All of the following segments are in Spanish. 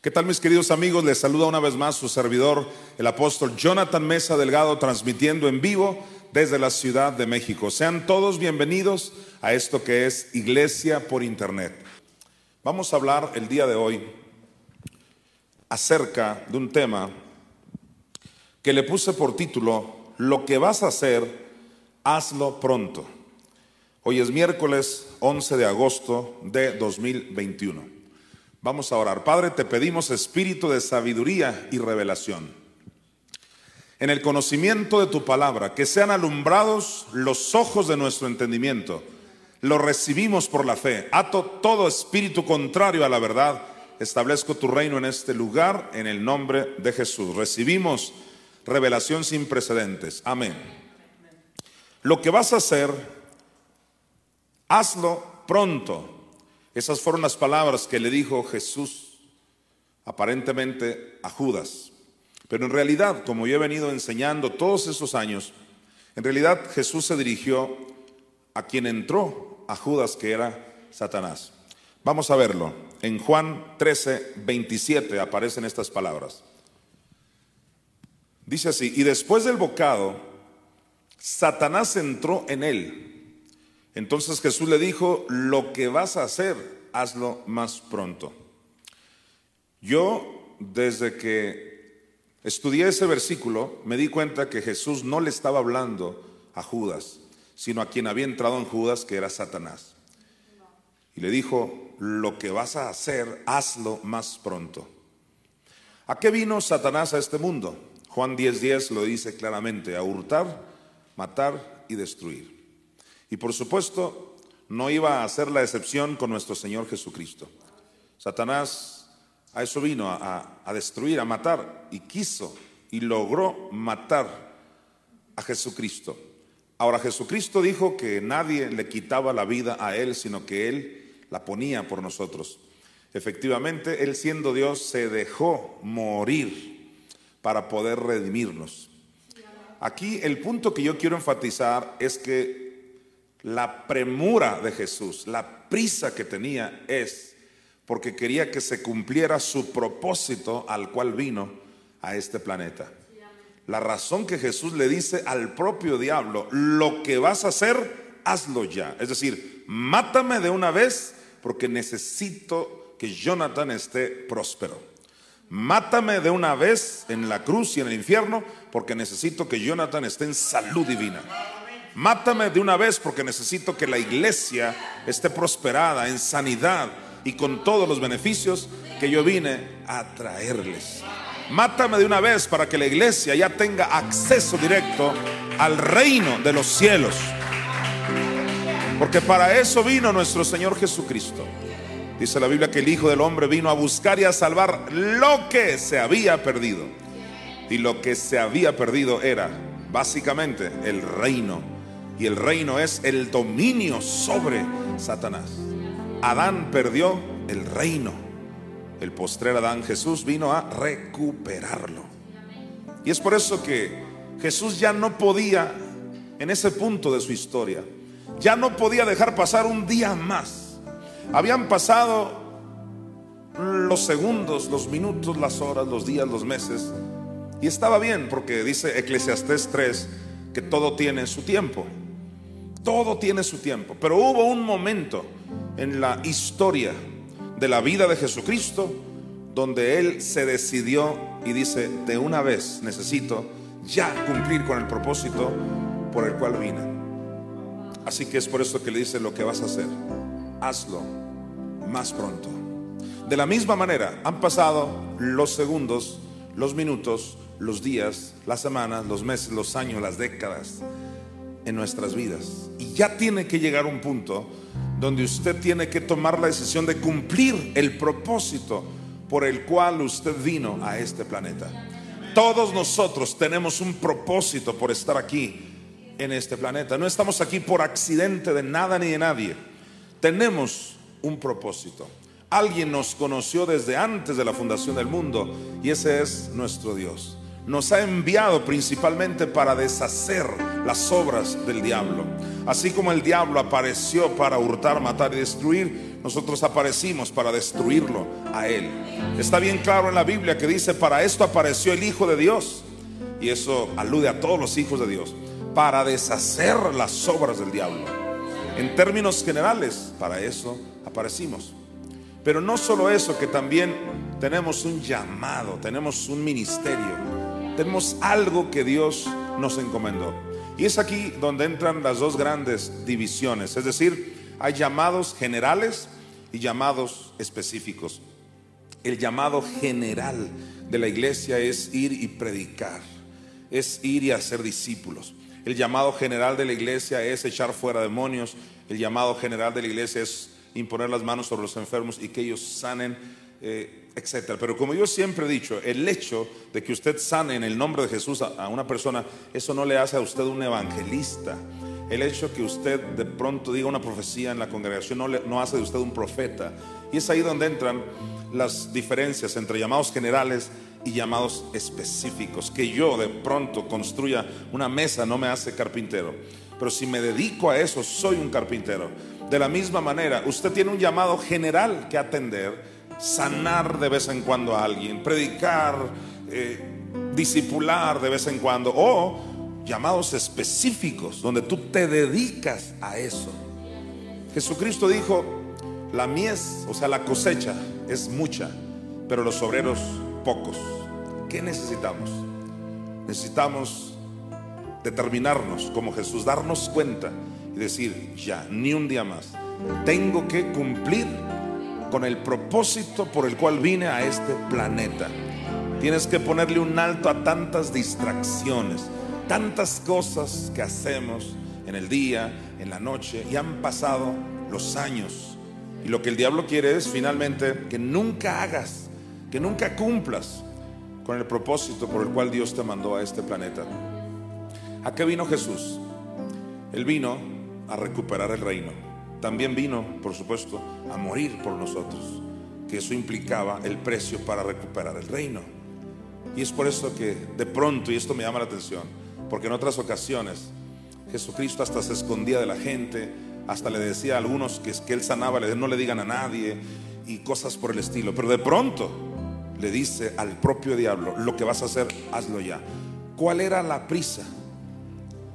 ¿Qué tal mis queridos amigos? Les saluda una vez más su servidor, el apóstol Jonathan Mesa Delgado, transmitiendo en vivo desde la Ciudad de México. Sean todos bienvenidos a esto que es Iglesia por Internet. Vamos a hablar el día de hoy acerca de un tema que le puse por título, Lo que vas a hacer, hazlo pronto. Hoy es miércoles 11 de agosto de 2021. Vamos a orar. Padre, te pedimos espíritu de sabiduría y revelación. En el conocimiento de tu palabra, que sean alumbrados los ojos de nuestro entendimiento. Lo recibimos por la fe. Ato todo espíritu contrario a la verdad. Establezco tu reino en este lugar en el nombre de Jesús. Recibimos revelación sin precedentes. Amén. Lo que vas a hacer, hazlo pronto. Esas fueron las palabras que le dijo Jesús aparentemente a Judas. Pero en realidad, como yo he venido enseñando todos esos años, en realidad Jesús se dirigió a quien entró a Judas, que era Satanás. Vamos a verlo. En Juan 13, 27 aparecen estas palabras. Dice así, y después del bocado, Satanás entró en él. Entonces Jesús le dijo, lo que vas a hacer, hazlo más pronto. Yo, desde que estudié ese versículo, me di cuenta que Jesús no le estaba hablando a Judas, sino a quien había entrado en Judas, que era Satanás. Y le dijo, lo que vas a hacer, hazlo más pronto. ¿A qué vino Satanás a este mundo? Juan 10:10 lo dice claramente, a hurtar, matar y destruir. Y por supuesto, no iba a hacer la excepción con nuestro Señor Jesucristo. Satanás a eso vino, a, a destruir, a matar, y quiso y logró matar a Jesucristo. Ahora Jesucristo dijo que nadie le quitaba la vida a él, sino que él la ponía por nosotros. Efectivamente, él siendo Dios se dejó morir para poder redimirnos. Aquí el punto que yo quiero enfatizar es que la premura de Jesús, la prisa que tenía es porque quería que se cumpliera su propósito al cual vino a este planeta. La razón que Jesús le dice al propio diablo, lo que vas a hacer, hazlo ya. Es decir, mátame de una vez porque necesito que Jonathan esté próspero. Mátame de una vez en la cruz y en el infierno porque necesito que Jonathan esté en salud divina. Mátame de una vez porque necesito que la iglesia esté prosperada en sanidad y con todos los beneficios que yo vine a traerles. Mátame de una vez para que la iglesia ya tenga acceso directo al reino de los cielos. Porque para eso vino nuestro Señor Jesucristo. Dice la Biblia que el Hijo del Hombre vino a buscar y a salvar lo que se había perdido. Y lo que se había perdido era básicamente el reino. Y el reino es el dominio sobre Satanás. Adán perdió el reino. El postrer Adán Jesús vino a recuperarlo. Y es por eso que Jesús ya no podía, en ese punto de su historia, ya no podía dejar pasar un día más habían pasado los segundos, los minutos, las horas, los días, los meses. Y estaba bien porque dice Eclesiastés 3 que todo tiene su tiempo. Todo tiene su tiempo. Pero hubo un momento en la historia de la vida de Jesucristo donde Él se decidió y dice, de una vez necesito ya cumplir con el propósito por el cual vine. Así que es por eso que le dice lo que vas a hacer. Hazlo más pronto. De la misma manera, han pasado los segundos, los minutos, los días, las semanas, los meses, los años, las décadas en nuestras vidas. Y ya tiene que llegar un punto donde usted tiene que tomar la decisión de cumplir el propósito por el cual usted vino a este planeta. Todos nosotros tenemos un propósito por estar aquí en este planeta. No estamos aquí por accidente de nada ni de nadie. Tenemos un propósito. Alguien nos conoció desde antes de la fundación del mundo y ese es nuestro Dios. Nos ha enviado principalmente para deshacer las obras del diablo. Así como el diablo apareció para hurtar, matar y destruir, nosotros aparecimos para destruirlo a él. Está bien claro en la Biblia que dice, para esto apareció el Hijo de Dios. Y eso alude a todos los hijos de Dios. Para deshacer las obras del diablo. En términos generales, para eso aparecimos. Pero no solo eso, que también tenemos un llamado, tenemos un ministerio, tenemos algo que Dios nos encomendó. Y es aquí donde entran las dos grandes divisiones, es decir, hay llamados generales y llamados específicos. El llamado general de la iglesia es ir y predicar, es ir y hacer discípulos. El llamado general de la iglesia es echar fuera demonios. El llamado general de la iglesia es imponer las manos sobre los enfermos y que ellos sanen, eh, etcétera. Pero como yo siempre he dicho, el hecho de que usted sane en el nombre de Jesús a, una persona, eso no le hace a usted un evangelista. El hecho que usted de pronto diga una profecía en la congregación no, le, no hace de usted un profeta. Y es ahí donde entran las diferencias entre llamados generales y llamados específicos. Que yo de pronto construya una mesa no me hace carpintero. Pero si me dedico a eso, soy un carpintero. De la misma manera, usted tiene un llamado general que atender, sanar de vez en cuando a alguien, predicar, eh, de vez en cuando, o llamados específicos donde tú te dedicas a eso. Jesucristo dijo, la mies, o sea, la cosecha es mucha, pero los obreros pocos. ¿Qué necesitamos? Necesitamos determinarnos como Jesús, darnos cuenta decir, ya, ni un día más. Tengo que cumplir con el propósito por el cual vine a este planeta. Tienes que ponerle un alto a tantas distracciones, tantas cosas que hacemos en el día, en la noche, y han pasado los años. Y lo que el diablo quiere es finalmente que nunca hagas, que nunca cumplas con el propósito por el cual Dios te mandó a este planeta. ¿A qué vino Jesús? Él vino a recuperar el reino. También vino, por supuesto, a morir por nosotros, que eso implicaba el precio para recuperar el reino. Y es por eso que de pronto, y esto me llama la atención, porque en otras ocasiones Jesucristo hasta se escondía de la gente, hasta le decía a algunos que, que él sanaba, no le digan a nadie y cosas por el estilo. Pero de pronto le dice al propio diablo, lo que vas a hacer, hazlo ya. ¿Cuál era la prisa?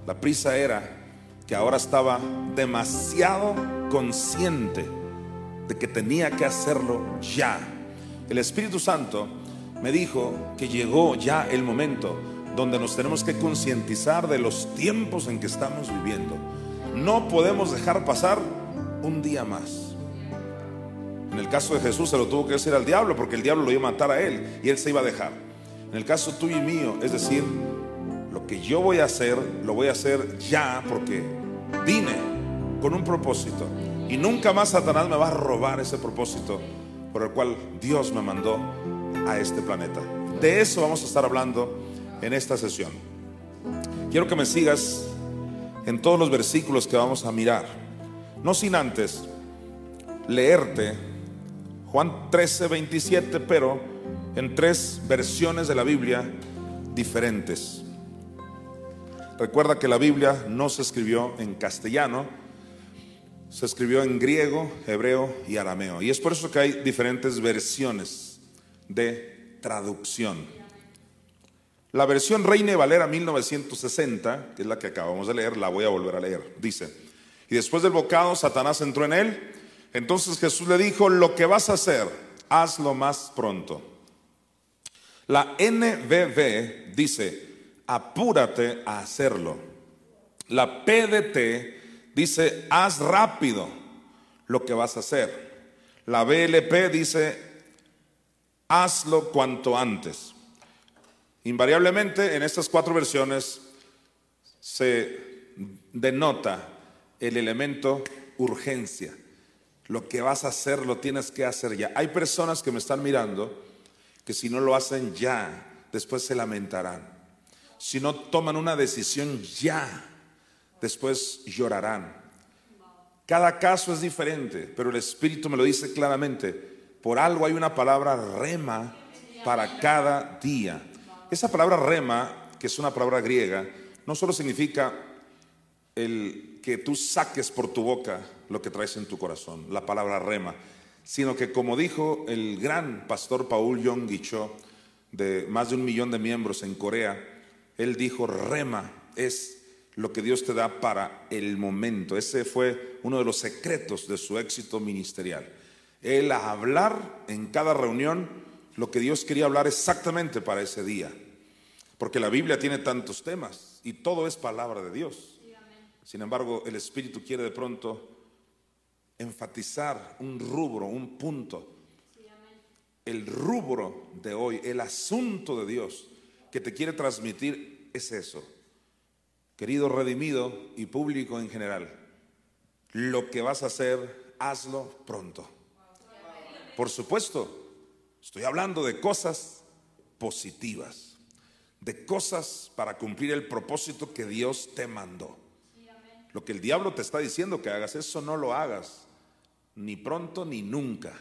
La prisa era que ahora estaba demasiado consciente de que tenía que hacerlo ya. El Espíritu Santo me dijo que llegó ya el momento donde nos tenemos que concientizar de los tiempos en que estamos viviendo. No podemos dejar pasar un día más. En el caso de Jesús se lo tuvo que decir al diablo porque el diablo lo iba a matar a él y él se iba a dejar. En el caso tuyo y mío, es decir, lo que yo voy a hacer, lo voy a hacer ya porque vine con un propósito. Y nunca más Satanás me va a robar ese propósito por el cual Dios me mandó a este planeta. De eso vamos a estar hablando en esta sesión. Quiero que me sigas en todos los versículos que vamos a mirar. No sin antes leerte Juan 13, 27, pero en tres versiones de la Biblia diferentes. Recuerda que la Biblia no se escribió en castellano, se escribió en griego, hebreo y arameo. Y es por eso que hay diferentes versiones de traducción. La versión Reina Valera 1960, que es la que acabamos de leer, la voy a volver a leer. Dice, y después del bocado Satanás entró en él. Entonces Jesús le dijo, lo que vas a hacer, hazlo más pronto. La NBV dice, apúrate a hacerlo. La PDT dice, haz rápido lo que vas a hacer. La BLP dice, hazlo cuanto antes. Invariablemente en estas cuatro versiones se denota el elemento urgencia. Lo que vas a hacer lo tienes que hacer ya. Hay personas que me están mirando que si no lo hacen ya, después se lamentarán. Si no toman una decisión ya, después llorarán. Cada caso es diferente, pero el Espíritu me lo dice claramente. Por algo hay una palabra rema para cada día. Esa palabra rema, que es una palabra griega, no solo significa el que tú saques por tu boca lo que traes en tu corazón, la palabra rema, sino que como dijo el gran pastor Paul Yong Cho, de más de un millón de miembros en Corea, él dijo, rema es lo que Dios te da para el momento. Ese fue uno de los secretos de su éxito ministerial. Él a hablar en cada reunión lo que Dios quería hablar exactamente para ese día. Porque la Biblia tiene tantos temas y todo es palabra de Dios. Sin embargo, el Espíritu quiere de pronto enfatizar un rubro, un punto. El rubro de hoy, el asunto de Dios que te quiere transmitir es eso. Querido redimido y público en general, lo que vas a hacer, hazlo pronto. Por supuesto, estoy hablando de cosas positivas, de cosas para cumplir el propósito que Dios te mandó. Lo que el diablo te está diciendo que hagas, eso no lo hagas, ni pronto ni nunca.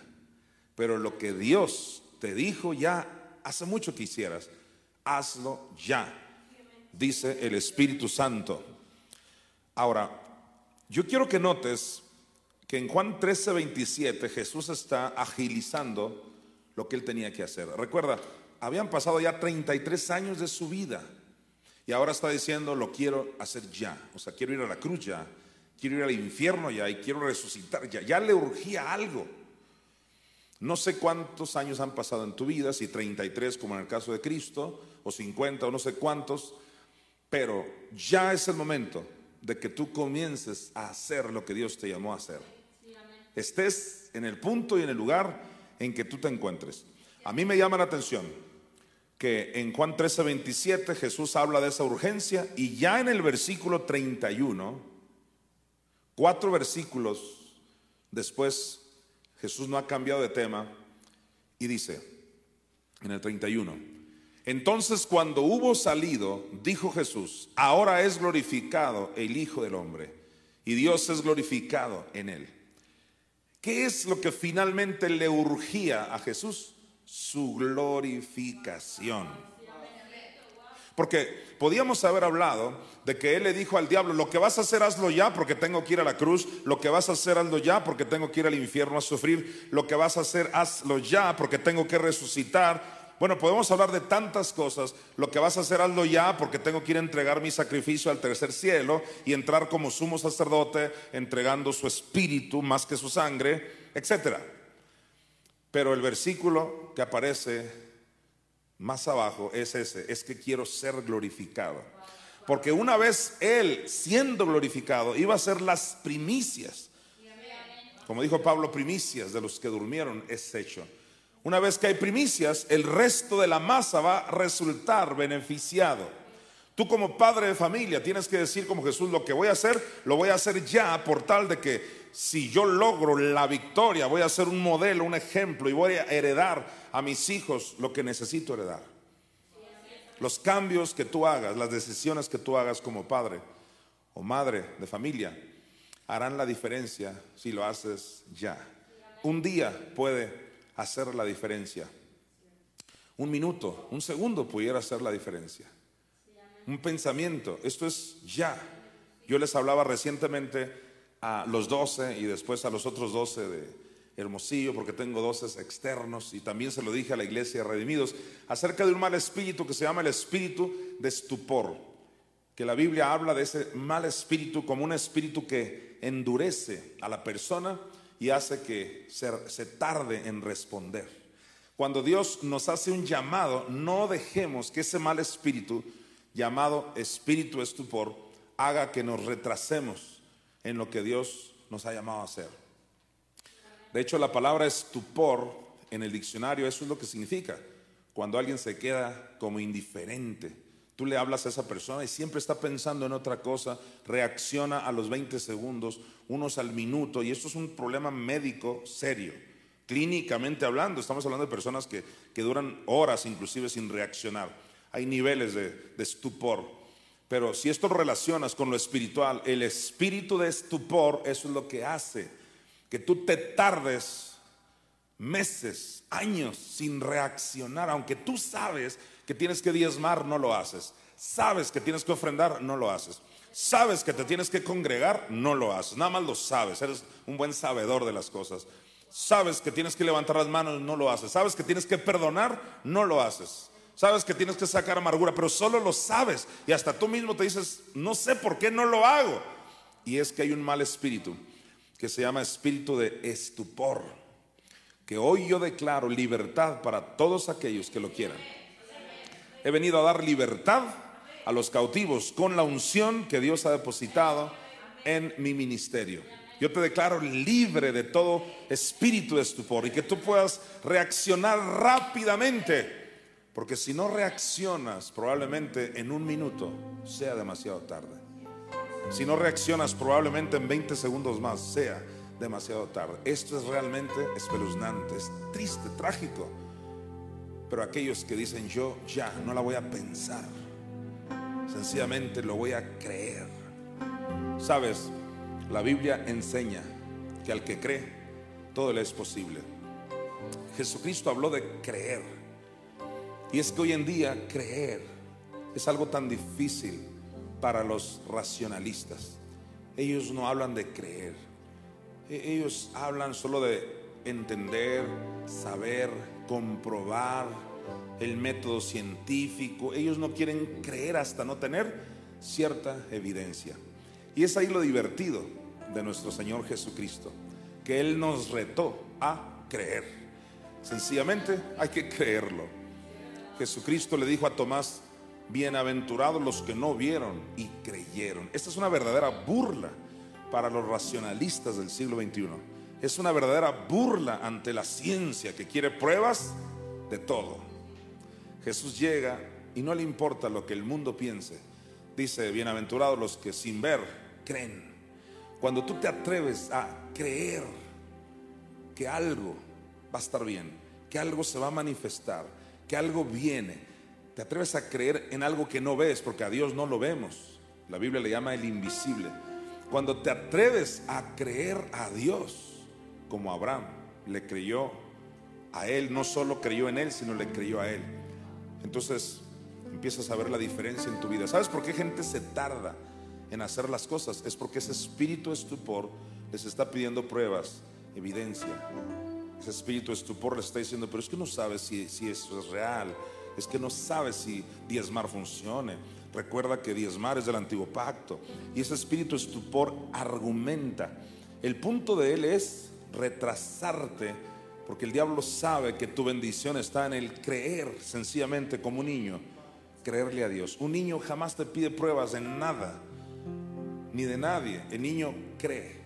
Pero lo que Dios te dijo ya hace mucho que hicieras, hazlo ya, dice el Espíritu Santo. Ahora, yo quiero que notes que en Juan 13, 27 Jesús está agilizando lo que él tenía que hacer. Recuerda, habían pasado ya 33 años de su vida. Y ahora está diciendo, lo quiero hacer ya. O sea, quiero ir a la cruz ya. Quiero ir al infierno ya y quiero resucitar ya. Ya le urgía algo. No sé cuántos años han pasado en tu vida, si 33 como en el caso de Cristo, o 50 o no sé cuántos, pero ya es el momento de que tú comiences a hacer lo que Dios te llamó a hacer. Estés en el punto y en el lugar en que tú te encuentres. A mí me llama la atención que en Juan 13, 27 Jesús habla de esa urgencia y ya en el versículo 31, cuatro versículos después, Jesús no ha cambiado de tema y dice en el 31, entonces cuando hubo salido, dijo Jesús, ahora es glorificado el Hijo del Hombre y Dios es glorificado en él. ¿Qué es lo que finalmente le urgía a Jesús? su glorificación. Porque podíamos haber hablado de que él le dijo al diablo, lo que vas a hacer hazlo ya porque tengo que ir a la cruz, lo que vas a hacer hazlo ya porque tengo que ir al infierno a sufrir, lo que vas a hacer hazlo ya porque tengo que resucitar. Bueno, podemos hablar de tantas cosas, lo que vas a hacer hazlo ya porque tengo que ir a entregar mi sacrificio al tercer cielo y entrar como sumo sacerdote entregando su espíritu más que su sangre, etcétera. Pero el versículo que aparece más abajo es ese, es que quiero ser glorificado. Porque una vez Él siendo glorificado iba a ser las primicias. Como dijo Pablo, primicias de los que durmieron es hecho. Una vez que hay primicias, el resto de la masa va a resultar beneficiado. Tú como padre de familia tienes que decir como Jesús, lo que voy a hacer, lo voy a hacer ya por tal de que si yo logro la victoria, voy a ser un modelo, un ejemplo y voy a heredar a mis hijos lo que necesito heredar. Los cambios que tú hagas, las decisiones que tú hagas como padre o madre de familia, harán la diferencia si lo haces ya. Un día puede hacer la diferencia. Un minuto, un segundo pudiera hacer la diferencia. Un pensamiento, esto es ya. Yo les hablaba recientemente a los doce y después a los otros doce de Hermosillo, porque tengo doce externos, y también se lo dije a la iglesia de Redimidos, acerca de un mal espíritu que se llama el espíritu de estupor, que la Biblia habla de ese mal espíritu como un espíritu que endurece a la persona y hace que se, tarde en responder. Cuando Dios nos hace un llamado, no dejemos que ese mal espíritu, llamado espíritu estupor, haga que nos retrasemos en lo que Dios nos ha llamado a hacer. De hecho, la palabra estupor en el diccionario, eso es lo que significa. Cuando alguien se queda como indiferente, Tú le hablas a esa persona y siempre está pensando en otra cosa, reacciona a los 20 segundos, unos al minuto, y esto es un problema médico serio. Clínicamente hablando, estamos hablando de personas que, duran horas inclusive sin reaccionar. Hay niveles de, estupor. Pero si esto relacionas con lo espiritual, el espíritu de estupor, es lo que hace que tú te tardes meses, años sin reaccionar, aunque tú sabes que tienes que diezmar, no lo haces. Sabes que tienes que ofrendar, no lo haces. Sabes que te tienes que congregar, no lo haces. Nada más lo sabes, eres un buen sabedor de las cosas. Sabes que tienes que levantar las manos, no lo haces. Sabes que tienes que perdonar, no lo haces. Sabes que tienes que sacar amargura, pero solo lo sabes. Y hasta tú mismo te dices, no sé por qué no lo hago. Y es que hay un mal espíritu que se llama espíritu de estupor. Que hoy yo declaro libertad para todos aquellos que lo quieran. He venido a dar libertad a los cautivos con la unción que Dios ha depositado en mi ministerio. Yo te declaro libre de todo espíritu de estupor y que tú puedas reaccionar rápidamente. Porque si no reaccionas, probablemente en un minuto sea demasiado tarde. Si no reaccionas, probablemente en 20 segundos más sea demasiado tarde. Esto es realmente espeluznante, es triste, trágico. Pero aquellos que dicen yo ya no la voy a pensar, sencillamente lo voy a creer. Sabes, la Biblia enseña que al que cree, todo le es posible. Jesucristo habló de creer. Y es que hoy en día creer es algo tan difícil para los racionalistas. Ellos no hablan de creer. E-, ellos hablan solo de entender, saber, comprobar el método científico. Ellos no quieren creer hasta no tener cierta evidencia. Y es ahí lo divertido de nuestro Señor Jesucristo, que Él nos retó a creer. Sencillamente hay que creerlo. Jesucristo le dijo a Tomás, bienaventurados los que no vieron y creyeron. Esta es una verdadera burla para los racionalistas del siglo XXI es una verdadera burla ante la ciencia que quiere pruebas de todo. Jesús llega y no le importa lo que el mundo piense. Dice, bienaventurados los que sin ver creen. Cuando tú te atreves a creer que algo va a estar bien, que algo se va a manifestar, que algo viene, te atreves a creer en algo que no ves, porque a Dios no lo vemos. La Biblia le llama el invisible. Cuando te atreves a creer a Dios, como Abraham le creyó a él, no solo creyó en él, sino le creyó a él. Entonces empiezas a ver la diferencia en tu vida. ¿Sabes por qué gente se tarda en hacer las cosas? Es porque ese espíritu estupor les está pidiendo pruebas, evidencia. Ese espíritu estupor les está diciendo, pero es que no sabes si, si eso es real, es que no sabes si diezmar funcione. Recuerda que diezmar es del antiguo pacto. Y ese espíritu estupor argumenta. El punto de él es retrasarte, porque el diablo sabe que tu bendición está en el creer sencillamente como un niño, creerle a Dios. Un niño jamás te pide pruebas de nada, ni de nadie. El niño cree.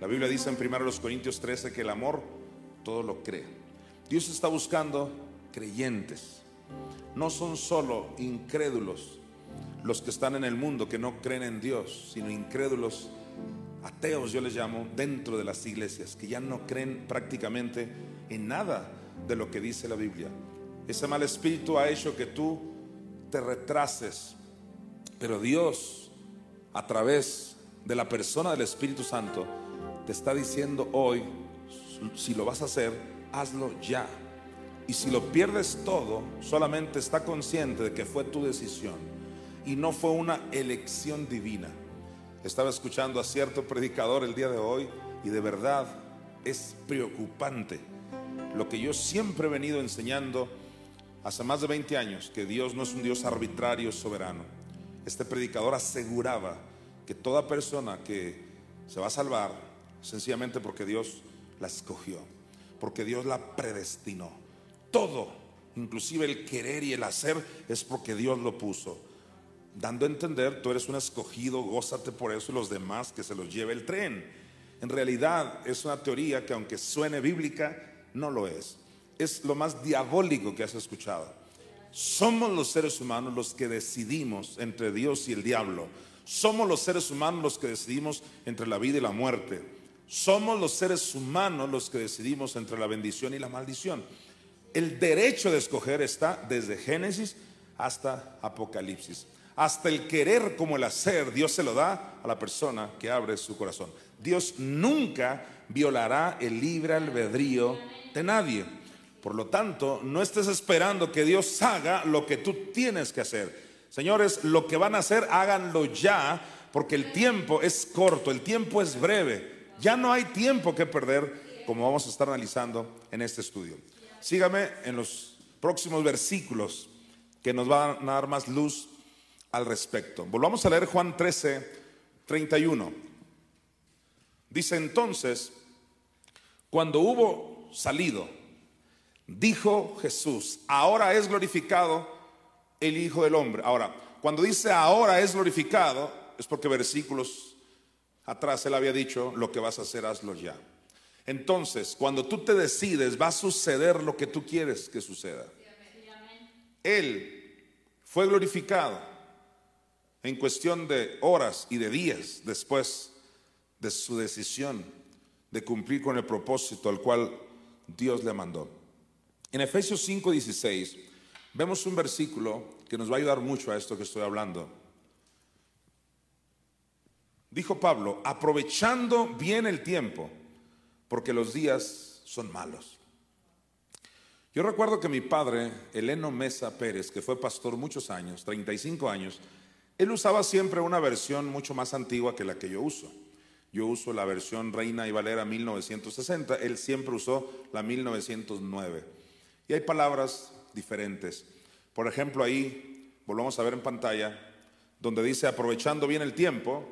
La Biblia dice en 1 Corintios 13 que el amor todo lo cree. Dios está buscando creyentes. No son solo incrédulos los que están en el mundo que no creen en Dios, sino incrédulos ateos yo les llamo, dentro de las iglesias, que ya no creen prácticamente en nada de lo que dice la Biblia. Ese mal espíritu ha hecho que tú te retrases, pero Dios, a través de la persona del Espíritu Santo, te está diciendo hoy, si lo vas a hacer, hazlo ya. Y si lo pierdes todo, solamente está consciente de que fue tu decisión y no fue una elección divina. Estaba escuchando a cierto predicador el día de hoy y de verdad es preocupante lo que yo siempre he venido enseñando hace más de 20 años, que Dios no es un Dios arbitrario, soberano. Este predicador aseguraba que toda persona que se va a salvar, sencillamente porque Dios la escogió, porque Dios la predestinó. Todo, inclusive el querer y el hacer, es porque Dios lo puso dando a entender, tú eres un escogido, gózate por eso y los demás que se los lleve el tren. En realidad es una teoría que aunque suene bíblica, no lo es. Es lo más diabólico que has escuchado. Somos los seres humanos los que decidimos entre Dios y el diablo. Somos los seres humanos los que decidimos entre la vida y la muerte. Somos los seres humanos los que decidimos entre la bendición y la maldición. El derecho de escoger está desde Génesis hasta Apocalipsis. Hasta el querer como el hacer, Dios se lo da a la persona que abre su corazón. Dios nunca violará el libre albedrío de nadie. Por lo tanto, no estés esperando que Dios haga lo que tú tienes que hacer. Señores, lo que van a hacer, háganlo ya, porque el tiempo es corto, el tiempo es breve. Ya no hay tiempo que perder, como vamos a estar analizando en este estudio. Sígame en los próximos versículos que nos van a dar más luz al respecto. Volvamos a leer Juan 13, 31. Dice entonces, cuando hubo salido, Dijo Jesús, ahora es glorificado el Hijo del Hombre. Ahora, cuando dice ahora es glorificado, es porque versículos atrás él había dicho, lo que vas a hacer, hazlo ya. Entonces, cuando tú te decides, va a suceder lo que tú quieres que suceda. Él fue glorificado en cuestión de horas y de días después de su decisión de cumplir con el propósito al cual Dios le mandó. En Efesios 5:16 vemos un versículo que nos va a ayudar mucho a esto que estoy hablando. Dijo Pablo, aprovechando bien el tiempo, porque los días son malos. Yo recuerdo que mi padre, Eleno Mesa Pérez, que fue pastor muchos años, 35 años, él usaba siempre una versión mucho más antigua que la que yo uso. Yo uso la versión Reina y Valera 1960, él siempre usó la 1909. Y hay palabras diferentes. Por ejemplo, ahí, volvamos a ver en pantalla, donde dice aprovechando bien el tiempo,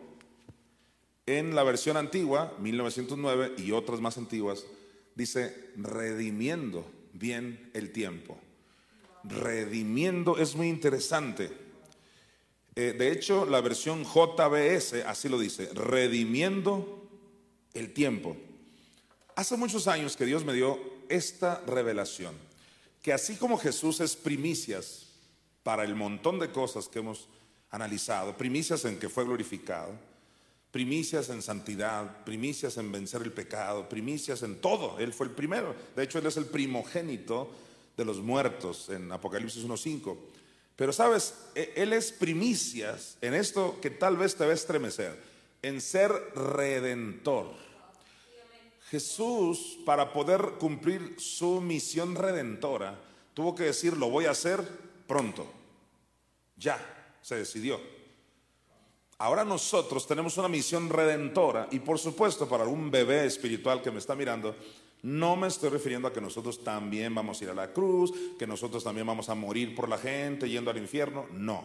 en la versión antigua, 1909, y otras más antiguas, dice redimiendo bien el tiempo. Redimiendo es muy interesante. Eh, de hecho, la versión JBS así lo dice, redimiendo el tiempo. Hace muchos años que Dios me dio esta revelación que así como Jesús es primicias para el montón de cosas que hemos analizado, primicias en que fue glorificado, primicias en santidad, primicias en vencer el pecado, primicias en todo, Él fue el primero, de hecho Él es el primogénito de los muertos en Apocalipsis 1.5. Pero sabes, e, Él es primicias en esto que tal vez te va a estremecer, en ser redentor. Jesús, para poder cumplir su misión redentora, tuvo que decir, lo voy a hacer pronto. Ya, se decidió. Ahora nosotros tenemos una misión redentora y por supuesto para algún bebé espiritual que me está mirando, no me estoy refiriendo a que nosotros también vamos a ir a la cruz, que nosotros también vamos a morir por la gente yendo al infierno. No.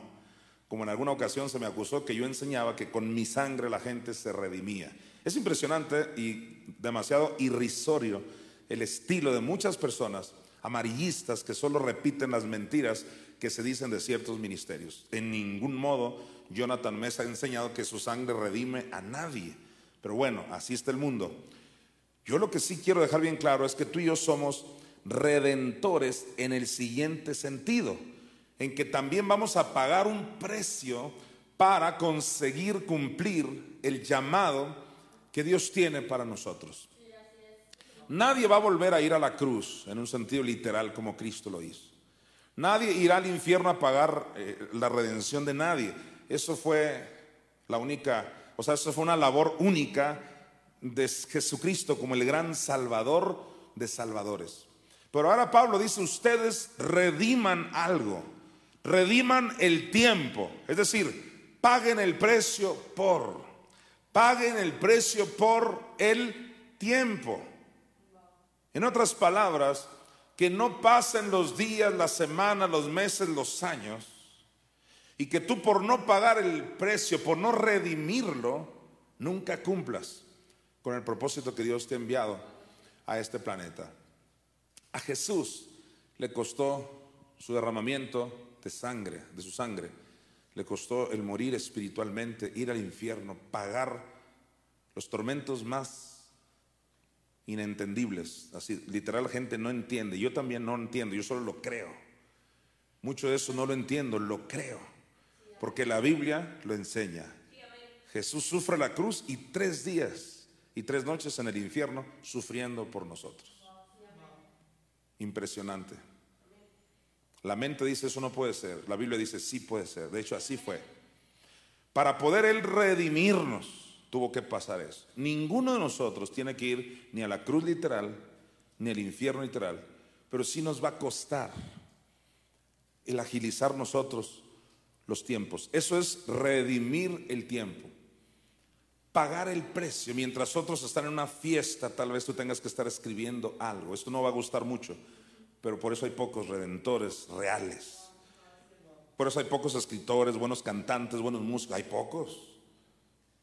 Como en alguna ocasión se me acusó que yo enseñaba que con mi sangre la gente se redimía. Es impresionante y demasiado irrisorio el estilo de muchas personas amarillistas que solo repiten las mentiras que se dicen de ciertos ministerios. En ningún modo Jonathan Mesa ha enseñado que su sangre redime a nadie. Pero bueno, así está el mundo. Yo lo que sí quiero dejar bien claro es que tú y yo somos redentores en el siguiente sentido, en que también vamos a pagar un precio para conseguir cumplir el llamado que Dios tiene para nosotros. Nadie va a volver a ir a la cruz en un sentido literal como Cristo lo hizo. Nadie irá al infierno a pagar eh, la redención de nadie. Eso fue la única, o sea, eso fue una labor única de Jesucristo como el gran salvador de salvadores. Pero ahora Pablo dice, ustedes rediman algo, rediman el tiempo, es decir, paguen el precio por paguen el precio por el tiempo. En otras palabras, que no pasen los días, las semanas, los meses, los años, y que tú por no pagar el precio, por no redimirlo, nunca cumplas con el propósito que Dios te ha enviado a este planeta. A Jesús le costó su derramamiento de sangre, de su sangre le costó el morir espiritualmente, ir al infierno, pagar los tormentos más inentendibles. Así, literal, la gente no entiende. Yo también no entiendo, yo solo lo creo. Mucho de eso no lo entiendo, lo creo, porque la Biblia lo enseña. Jesús sufre la cruz y tres días y tres noches en el infierno sufriendo por nosotros. Impresionante. La mente dice eso no puede ser. La Biblia dice sí puede ser. De hecho, así fue. Para poder Él redimirnos, tuvo que pasar eso. Ninguno de nosotros tiene que ir ni a la cruz literal, ni al infierno literal, pero sí nos va a costar el agilizar nosotros los tiempos. Eso es redimir el tiempo. Pagar el precio. Mientras otros están en una fiesta, tal vez tú tengas que estar escribiendo algo. Esto no va a gustar mucho, pero por eso hay pocos redentores reales. Por eso hay pocos escritores, buenos cantantes, buenos músicos. Hay pocos.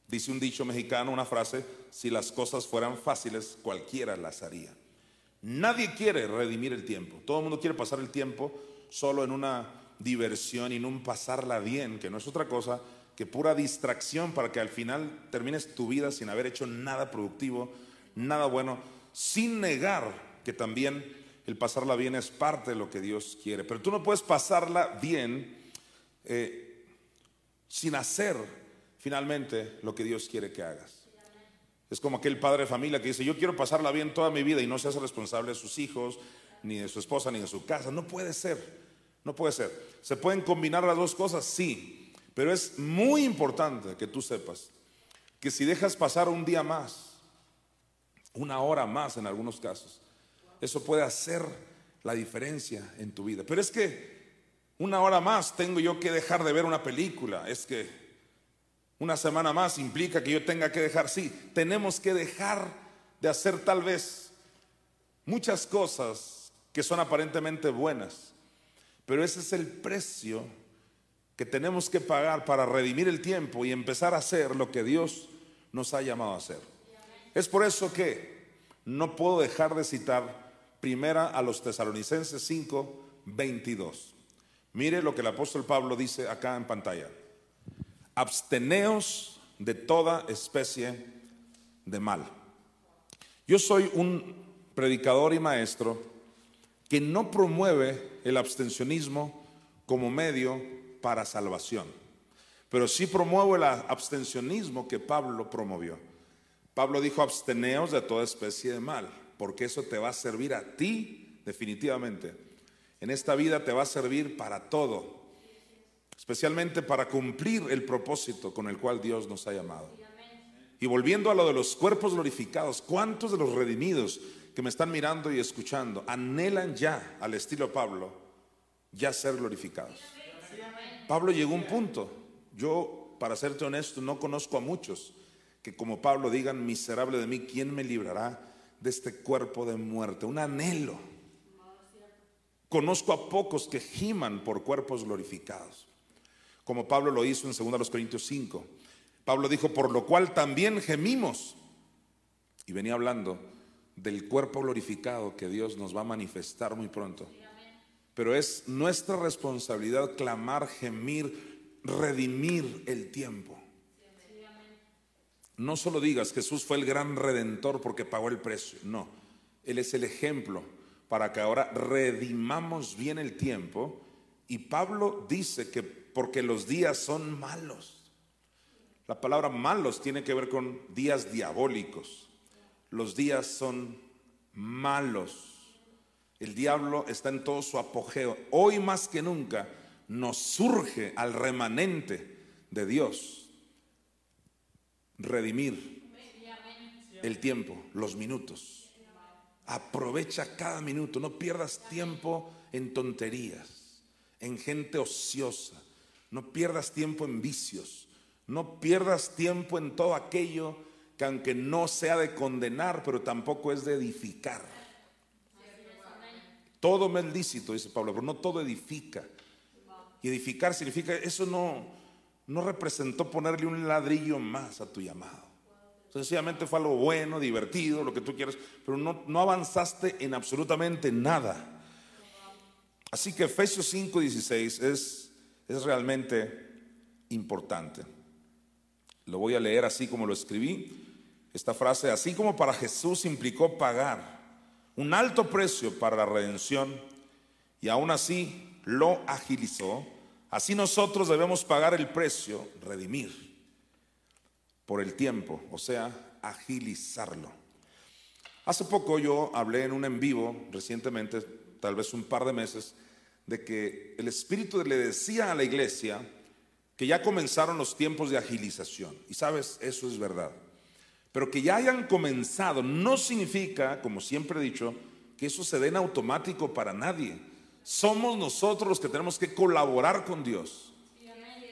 Dice un dicho mexicano, una frase, si las cosas fueran fáciles, cualquiera las haría. Nadie quiere redimir el tiempo. Todo el mundo quiere pasar el tiempo solo en una diversión y en un pasarla bien, que no es otra cosa que pura distracción para que al final termines tu vida sin haber hecho nada productivo, nada bueno, sin negar que también el pasarla bien es parte de lo que Dios quiere. Pero tú no puedes pasarla bien eh, sin hacer finalmente lo que Dios quiere que hagas. Es como aquel padre de familia que dice, yo quiero pasarla bien toda mi vida y no se hace responsable de sus hijos, ni de su esposa, ni de su casa. No puede ser, no puede ser. ¿Se pueden combinar las dos cosas? Sí, pero es muy importante que tú sepas que si dejas pasar un día más, una hora más en algunos casos, eso puede hacer la diferencia en tu vida. Pero es que una hora más tengo yo que dejar de ver una película, es que una semana más implica que yo tenga que dejar, sí, tenemos que dejar de hacer tal vez muchas cosas que son aparentemente buenas, pero ese es el precio que tenemos que pagar para redimir el tiempo y empezar a hacer lo que Dios nos ha llamado a hacer. Es por eso que no puedo dejar de citar primera a los tesalonicenses 5, 22. Mire lo que el apóstol Pablo dice acá en pantalla absteneos de toda especie de mal. Yo soy un predicador y maestro que no promueve el abstencionismo como medio para salvación, pero sí promuevo el abstencionismo que Pablo promovió. Pablo dijo, absteneos de toda especie de mal, porque eso te va a servir a ti definitivamente. En esta vida te va a servir para todo, especialmente para cumplir el propósito con el cual Dios nos ha llamado. Y volviendo a lo de los cuerpos glorificados, ¿cuántos de los redimidos que me están mirando y escuchando anhelan ya, al estilo Pablo, ya ser glorificados? Pablo llegó a un punto, yo, para serte honesto, no conozco a muchos que como Pablo digan, miserable de mí, ¿quién me librará de este cuerpo de muerte? Un anhelo. Conozco a pocos que giman por cuerpos glorificados como Pablo lo hizo en 2 Corintios 5. Pablo dijo, por lo cual también gemimos. Y venía hablando del cuerpo glorificado que Dios nos va a manifestar muy pronto. Pero es nuestra responsabilidad clamar, gemir, redimir el tiempo. No solo digas Jesús fue el gran redentor porque pagó el precio, no. Él es el ejemplo para que ahora redimamos bien el tiempo. Y Pablo dice que porque los días son malos. La palabra malos tiene que ver con días diabólicos. Los días son malos. El diablo está en todo su apogeo. Hoy más que nunca nos surge al remanente de Dios redimir el tiempo, los minutos. Aprovecha cada minuto, no pierdas tiempo en tonterías, en gente ociosa, no pierdas tiempo en vicios. No pierdas tiempo en todo aquello que aunque no sea de condenar, pero tampoco es de edificar. Todo me es lícito, dice Pablo, pero no todo edifica. Y edificar significa, eso no, no representó ponerle un ladrillo más a tu llamado. Sencillamente fue algo bueno, divertido, lo que tú quieras, pero no, no avanzaste en absolutamente nada. Así que Efesios 5:16 es es realmente importante. Lo voy a leer así como lo escribí. Esta frase, así como para Jesús implicó pagar un alto precio para la redención y aún así lo agilizó, así nosotros debemos pagar el precio, redimir, por el tiempo, o sea, agilizarlo. Hace poco yo hablé en un en vivo, recientemente, tal vez un par de meses, de que el Espíritu le decía a la iglesia que ya comenzaron los tiempos de agilización. Y sabes, eso es verdad. Pero que ya hayan comenzado no significa, como siempre he dicho, que eso se dé en automático para nadie. Somos nosotros los que tenemos que colaborar con Dios,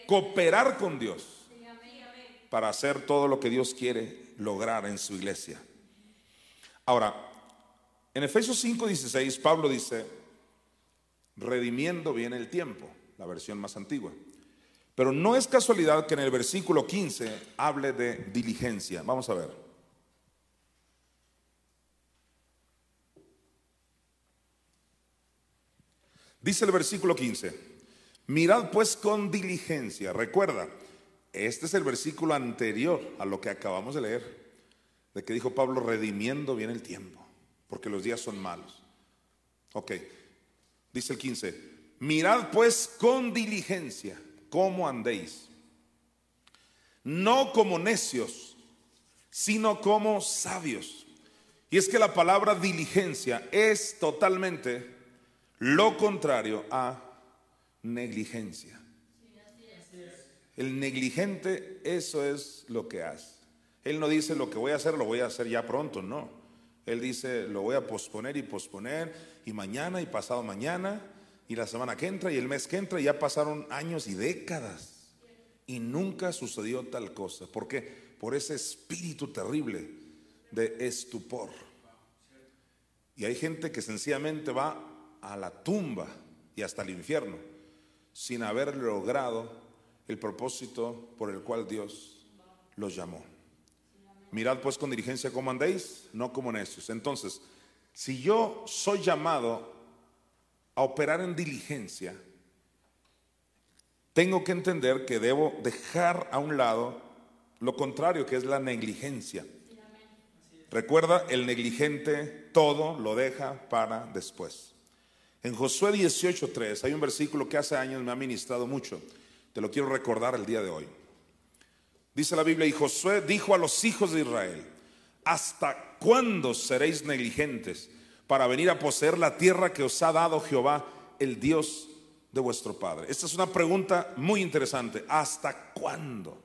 cooperar con Dios para hacer todo lo que Dios quiere lograr en su iglesia. Ahora, en Efesios 5:16, Pablo dice, redimiendo bien el tiempo, la versión más antigua. Pero no es casualidad que en el versículo 15 hable de diligencia. Vamos a ver. Dice el versículo 15, mirad pues con diligencia. Recuerda, este es el versículo anterior a lo que acabamos de leer, de que dijo Pablo, redimiendo bien el tiempo, porque los días son malos. Ok, dice el 15, mirad pues con diligencia cómo andéis. No como necios, sino como sabios. Y es que la palabra diligencia es totalmente lo contrario a negligencia. El negligente, eso es lo que hace. Él no dice lo que voy a hacer, lo voy a hacer ya pronto, no. Él dice, lo voy a posponer y posponer, y mañana y pasado mañana, y la semana que entra y el mes que entra ya pasaron años y décadas y nunca sucedió tal cosa. ¿Por qué? Por ese espíritu terrible de estupor. Y hay gente que sencillamente va a la tumba y hasta el infierno sin haber logrado el propósito por el cual Dios los llamó. Mirad pues con diligencia cómo andéis, no como necios. Entonces, si yo soy llamado a operar en diligencia, tengo que entender que debo dejar a un lado lo contrario, que es la negligencia. Recuerda, el negligente todo lo deja para después. En Josué 18:3 hay un versículo que hace años me ha ministrado mucho. Te lo quiero recordar el día de hoy. Dice la Biblia, y Josué dijo a los hijos de Israel, ¿hasta cuándo seréis negligentes? Para venir a poseer la tierra que os ha dado Jehová, el Dios de vuestro Padre? Esta es una pregunta muy interesante. ¿Hasta cuándo?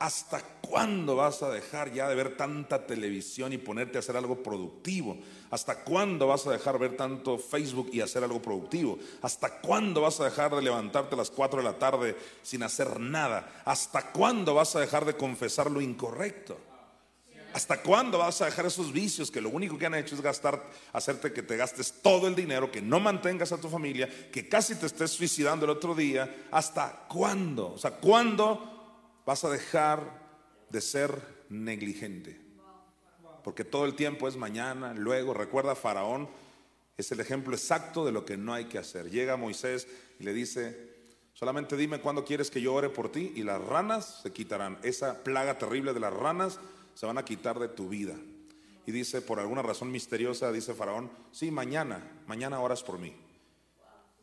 ¿Hasta cuándo vas a dejar ya de ver tanta televisión y ponerte a hacer algo productivo? ¿Hasta cuándo vas a dejar ver tanto Facebook y hacer algo productivo? ¿Hasta cuándo vas a dejar de levantarte a las 4 de la tarde sin hacer nada? ¿Hasta cuándo vas a dejar de confesar lo incorrecto? ¿Hasta cuándo vas a dejar esos vicios que lo único que han hecho es gastar, hacerte que te gastes todo el dinero, que no mantengas a tu familia, que casi te estés suicidando el otro día? ¿Hasta cuándo? O sea, ¿cuándo vas a dejar de ser negligente? Porque todo el tiempo es mañana, luego, recuerda, Faraón es el ejemplo exacto de lo que no hay que hacer. Llega Moisés y le dice, solamente dime cuándo quieres que yo ore por ti y las ranas se quitarán. Esa plaga terrible de las ranas se van a quitar de tu vida. Y dice, por alguna razón misteriosa, dice Faraón, sí, mañana, mañana oras por mí.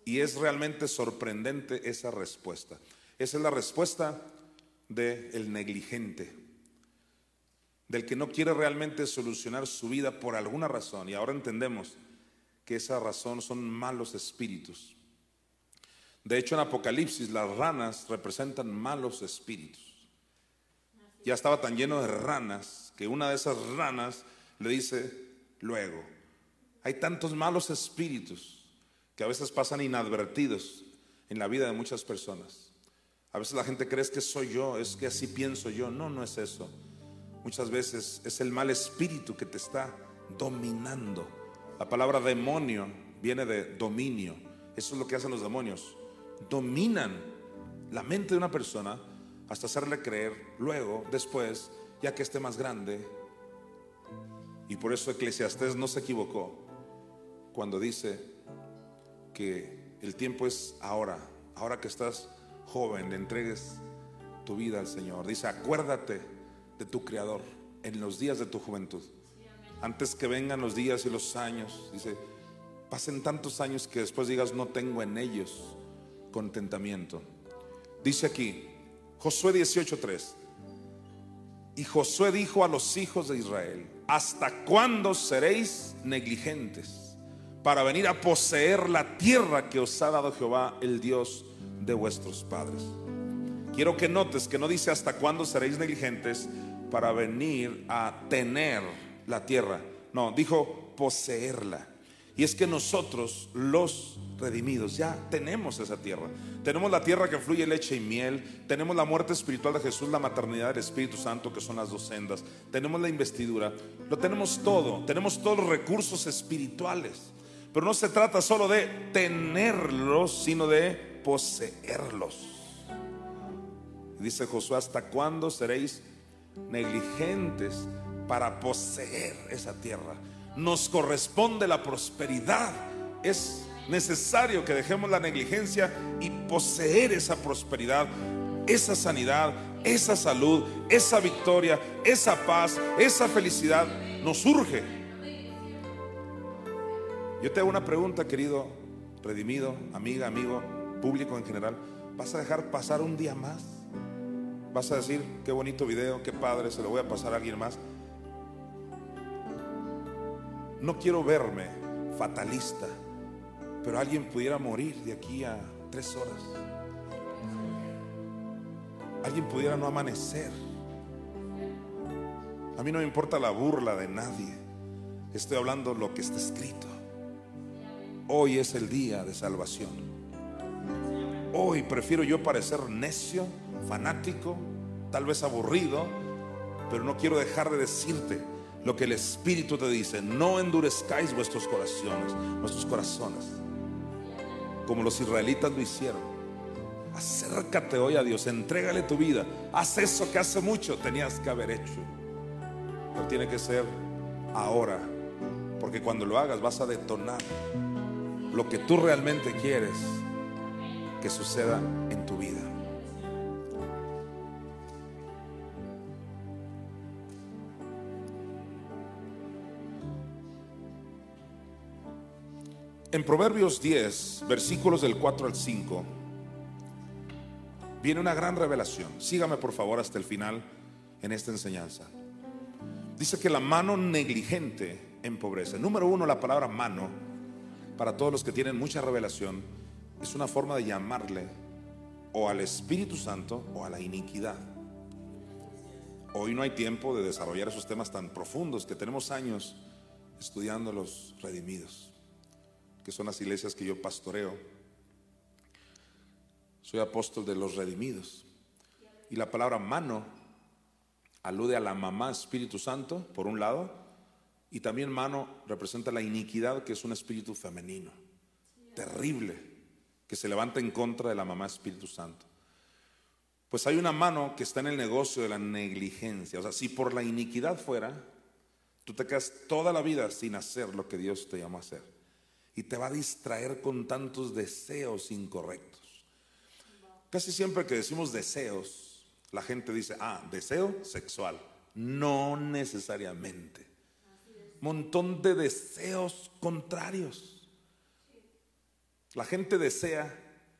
Y es realmente sorprendente esa respuesta. Esa es la respuesta del negligente, del que no quiere realmente solucionar su vida por alguna razón. Y ahora entendemos que esa razón son malos espíritus. De hecho, en Apocalipsis las ranas representan malos espíritus ya estaba tan lleno de ranas que una de esas ranas le dice luego, hay tantos malos espíritus que a veces pasan inadvertidos en la vida de muchas personas. A veces la gente cree que soy yo, es que así pienso yo. No, no es eso. Muchas veces es el mal espíritu que te está dominando. La palabra demonio viene de dominio. Eso es lo que hacen los demonios. Dominan la mente de una persona hasta hacerle creer luego, después, ya que esté más grande. Y por eso Eclesiastés no se equivocó cuando dice que el tiempo es ahora, ahora que estás joven, le entregues tu vida al Señor. Dice, acuérdate de tu Creador en los días de tu juventud. Antes que vengan los días y los años, dice, pasen tantos años que después digas, no tengo en ellos contentamiento. Dice aquí, Josué 18:3. Y Josué dijo a los hijos de Israel, ¿hasta cuándo seréis negligentes para venir a poseer la tierra que os ha dado Jehová, el Dios de vuestros padres? Quiero que notes que no dice hasta cuándo seréis negligentes para venir a tener la tierra. No, dijo poseerla. Y es que nosotros, los redimidos, ya tenemos esa tierra. Tenemos la tierra que fluye leche y miel. Tenemos la muerte espiritual de Jesús, la maternidad del Espíritu Santo, que son las dos sendas. Tenemos la investidura. Lo tenemos todo. Tenemos todos los recursos espirituales. Pero no se trata solo de tenerlos, sino de poseerlos. Dice Josué, ¿hasta cuándo seréis negligentes para poseer esa tierra? Nos corresponde la prosperidad. Es necesario que dejemos la negligencia y poseer esa prosperidad, esa sanidad, esa salud, esa victoria, esa paz, esa felicidad. Nos urge. Yo te hago una pregunta, querido redimido, amiga, amigo, público en general. ¿Vas a dejar pasar un día más? ¿Vas a decir, qué bonito video, qué padre, se lo voy a pasar a alguien más? No quiero verme fatalista, pero alguien pudiera morir de aquí a tres horas. Alguien pudiera no amanecer. A mí no me importa la burla de nadie. Estoy hablando lo que está escrito. Hoy es el día de salvación. Hoy prefiero yo parecer necio, fanático, tal vez aburrido, pero no quiero dejar de decirte lo que el Espíritu te dice. No endurezcáis vuestros corazones, vuestros corazones, como los israelitas lo hicieron. Acércate hoy a Dios, entrégale tu vida. Haz eso que hace mucho tenías que haber hecho. Pero tiene que ser ahora, porque cuando lo hagas vas a detonar lo que tú realmente quieres que suceda en tu vida. En Proverbios 10, versículos del 4 al 5, viene una gran revelación. Sígame por favor hasta el final en esta enseñanza. Dice que la mano negligente empobrece. Número uno, la palabra mano, para todos los que tienen mucha revelación, es una forma de llamarle o al Espíritu Santo o a la iniquidad. Hoy no hay tiempo de desarrollar esos temas tan profundos que tenemos años estudiando los redimidos que son las iglesias que yo pastoreo. Soy apóstol de los redimidos. Y la palabra mano alude a la mamá Espíritu Santo, por un lado, y también mano representa la iniquidad, que es un espíritu femenino, terrible, que se levanta en contra de la mamá Espíritu Santo. Pues hay una mano que está en el negocio de la negligencia. O sea, si por la iniquidad fuera, tú te quedas toda la vida sin hacer lo que Dios te llamó a hacer y te va a distraer con tantos deseos incorrectos. Casi siempre que decimos deseos, la gente dice, ah, deseo sexual. No necesariamente. Montón de deseos contrarios. La gente desea,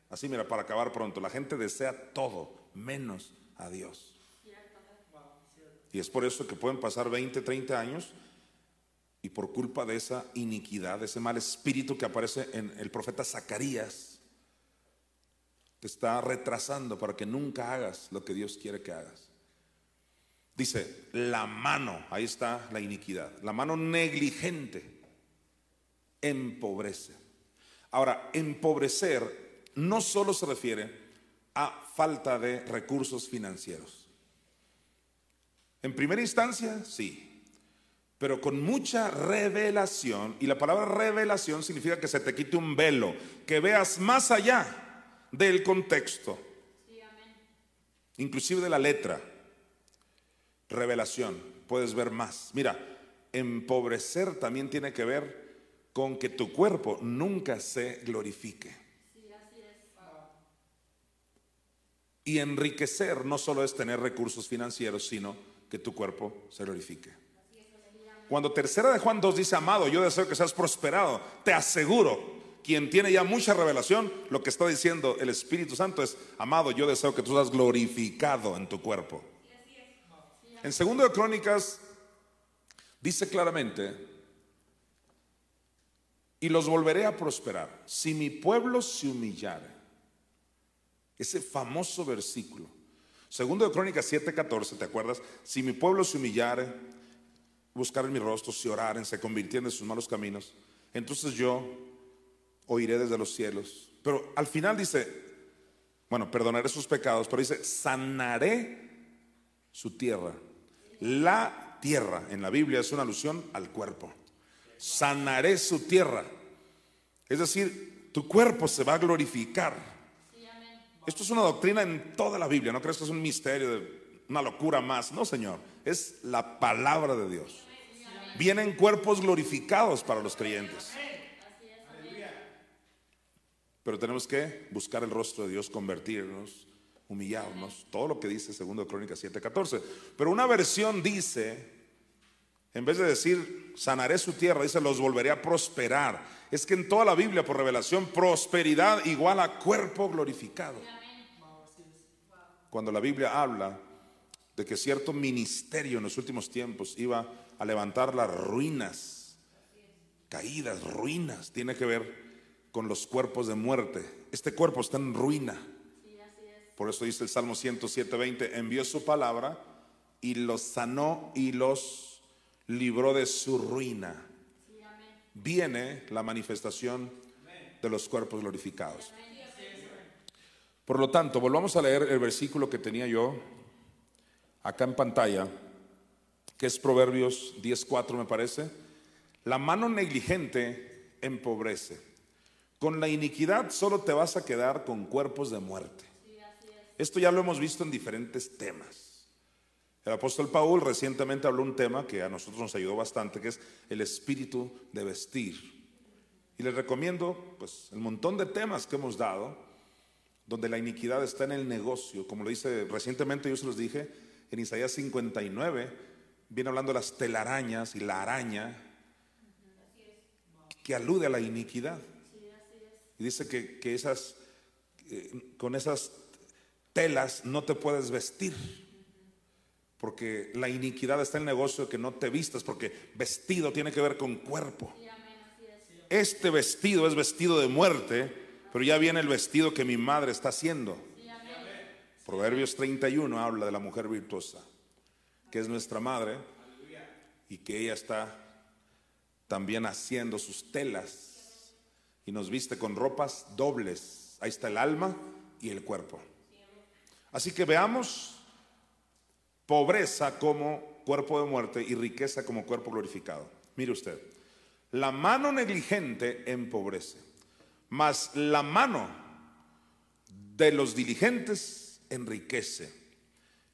así mira, para acabar pronto, la gente desea todo menos a Dios. Y es por eso que pueden pasar 20, 30 años y por culpa de esa iniquidad, de ese mal espíritu que aparece en el profeta Zacarías, te está retrasando para que nunca hagas lo que Dios quiere que hagas. Dice, la mano, ahí está la iniquidad, la mano negligente empobrece. Ahora, empobrecer no solo se refiere a falta de recursos financieros. En primera instancia, sí, pero con mucha revelación. Y la palabra revelación significa que se te quite un velo, que veas más allá del contexto, inclusive de la letra. Revelación, puedes ver más. Mira, empobrecer también tiene que ver con que tu cuerpo nunca se glorifique. Y enriquecer no solo es tener recursos financieros, sino que tu cuerpo se glorifique. Cuando tercera de Juan 2 dice, amado, yo deseo que seas prosperado, te aseguro, quien tiene ya mucha revelación, lo que está diciendo el Espíritu Santo es, amado, yo deseo que tú seas glorificado en tu cuerpo. En segundo de Crónicas dice claramente, y los volveré a prosperar si mi pueblo se humillare. Ese famoso versículo. Segundo de Crónicas 7:14, ¿te acuerdas? Si mi pueblo se humillare, buscar en mi rostro, si oraren, se convirtieren en sus malos caminos, entonces yo oiré desde los cielos. Pero al final dice, bueno, perdonaré sus pecados, pero dice, sanaré su tierra. La tierra en la Biblia es una alusión al cuerpo. Sanaré su tierra. Es decir, tu cuerpo se va a glorificar. Esto es una doctrina en toda la Biblia. No crees que es un misterio, una locura más. No, Señor. Es la palabra de Dios. Vienen cuerpos glorificados para los creyentes. Pero tenemos que buscar el rostro de Dios, convertirnos, humillarnos, todo lo que dice segundo de Crónicas 7:14. Pero una versión dice, en vez de decir sanaré su tierra, dice los volveré a prosperar. Es que en toda la Biblia, por revelación, prosperidad igual a cuerpo glorificado. Cuando la Biblia habla de que cierto ministerio en los últimos tiempos iba a levantar las ruinas, caídas, ruinas, tiene que ver con los cuerpos de muerte. Este cuerpo está en ruina. Por eso dice el Salmo 107:20, envió su palabra y los sanó y los libró de su ruina. Viene la manifestación de los cuerpos glorificados. Por lo tanto, volvamos a leer el versículo que tenía yo acá en pantalla, que es Proverbios 10:4 me parece. La mano negligente empobrece. Con la iniquidad solo te vas a quedar con cuerpos de muerte. Esto ya lo hemos visto en diferentes temas. El apóstol Paul recientemente habló un tema que a nosotros nos ayudó bastante, que es el espíritu de vestir. Y les recomiendo pues el montón de temas que hemos dado donde la iniquidad está en el negocio, como lo dice recientemente yo se los dije en Isaías 59 viene hablando de las telarañas y la araña que alude a la iniquidad. Y dice que, que esas eh, con esas telas no te puedes vestir. Porque la iniquidad está en el negocio de que no te vistas, porque vestido tiene que ver con cuerpo. Este vestido es vestido de muerte, pero ya viene el vestido que mi madre está haciendo. Proverbios 31 habla de la mujer virtuosa, que es nuestra madre, y que ella está también haciendo sus telas y nos viste con ropas dobles. Ahí está el alma y el cuerpo. Así que veamos pobreza como cuerpo de muerte y riqueza como cuerpo glorificado. Mire usted, la mano negligente empobrece, mas la mano de los diligentes enriquece.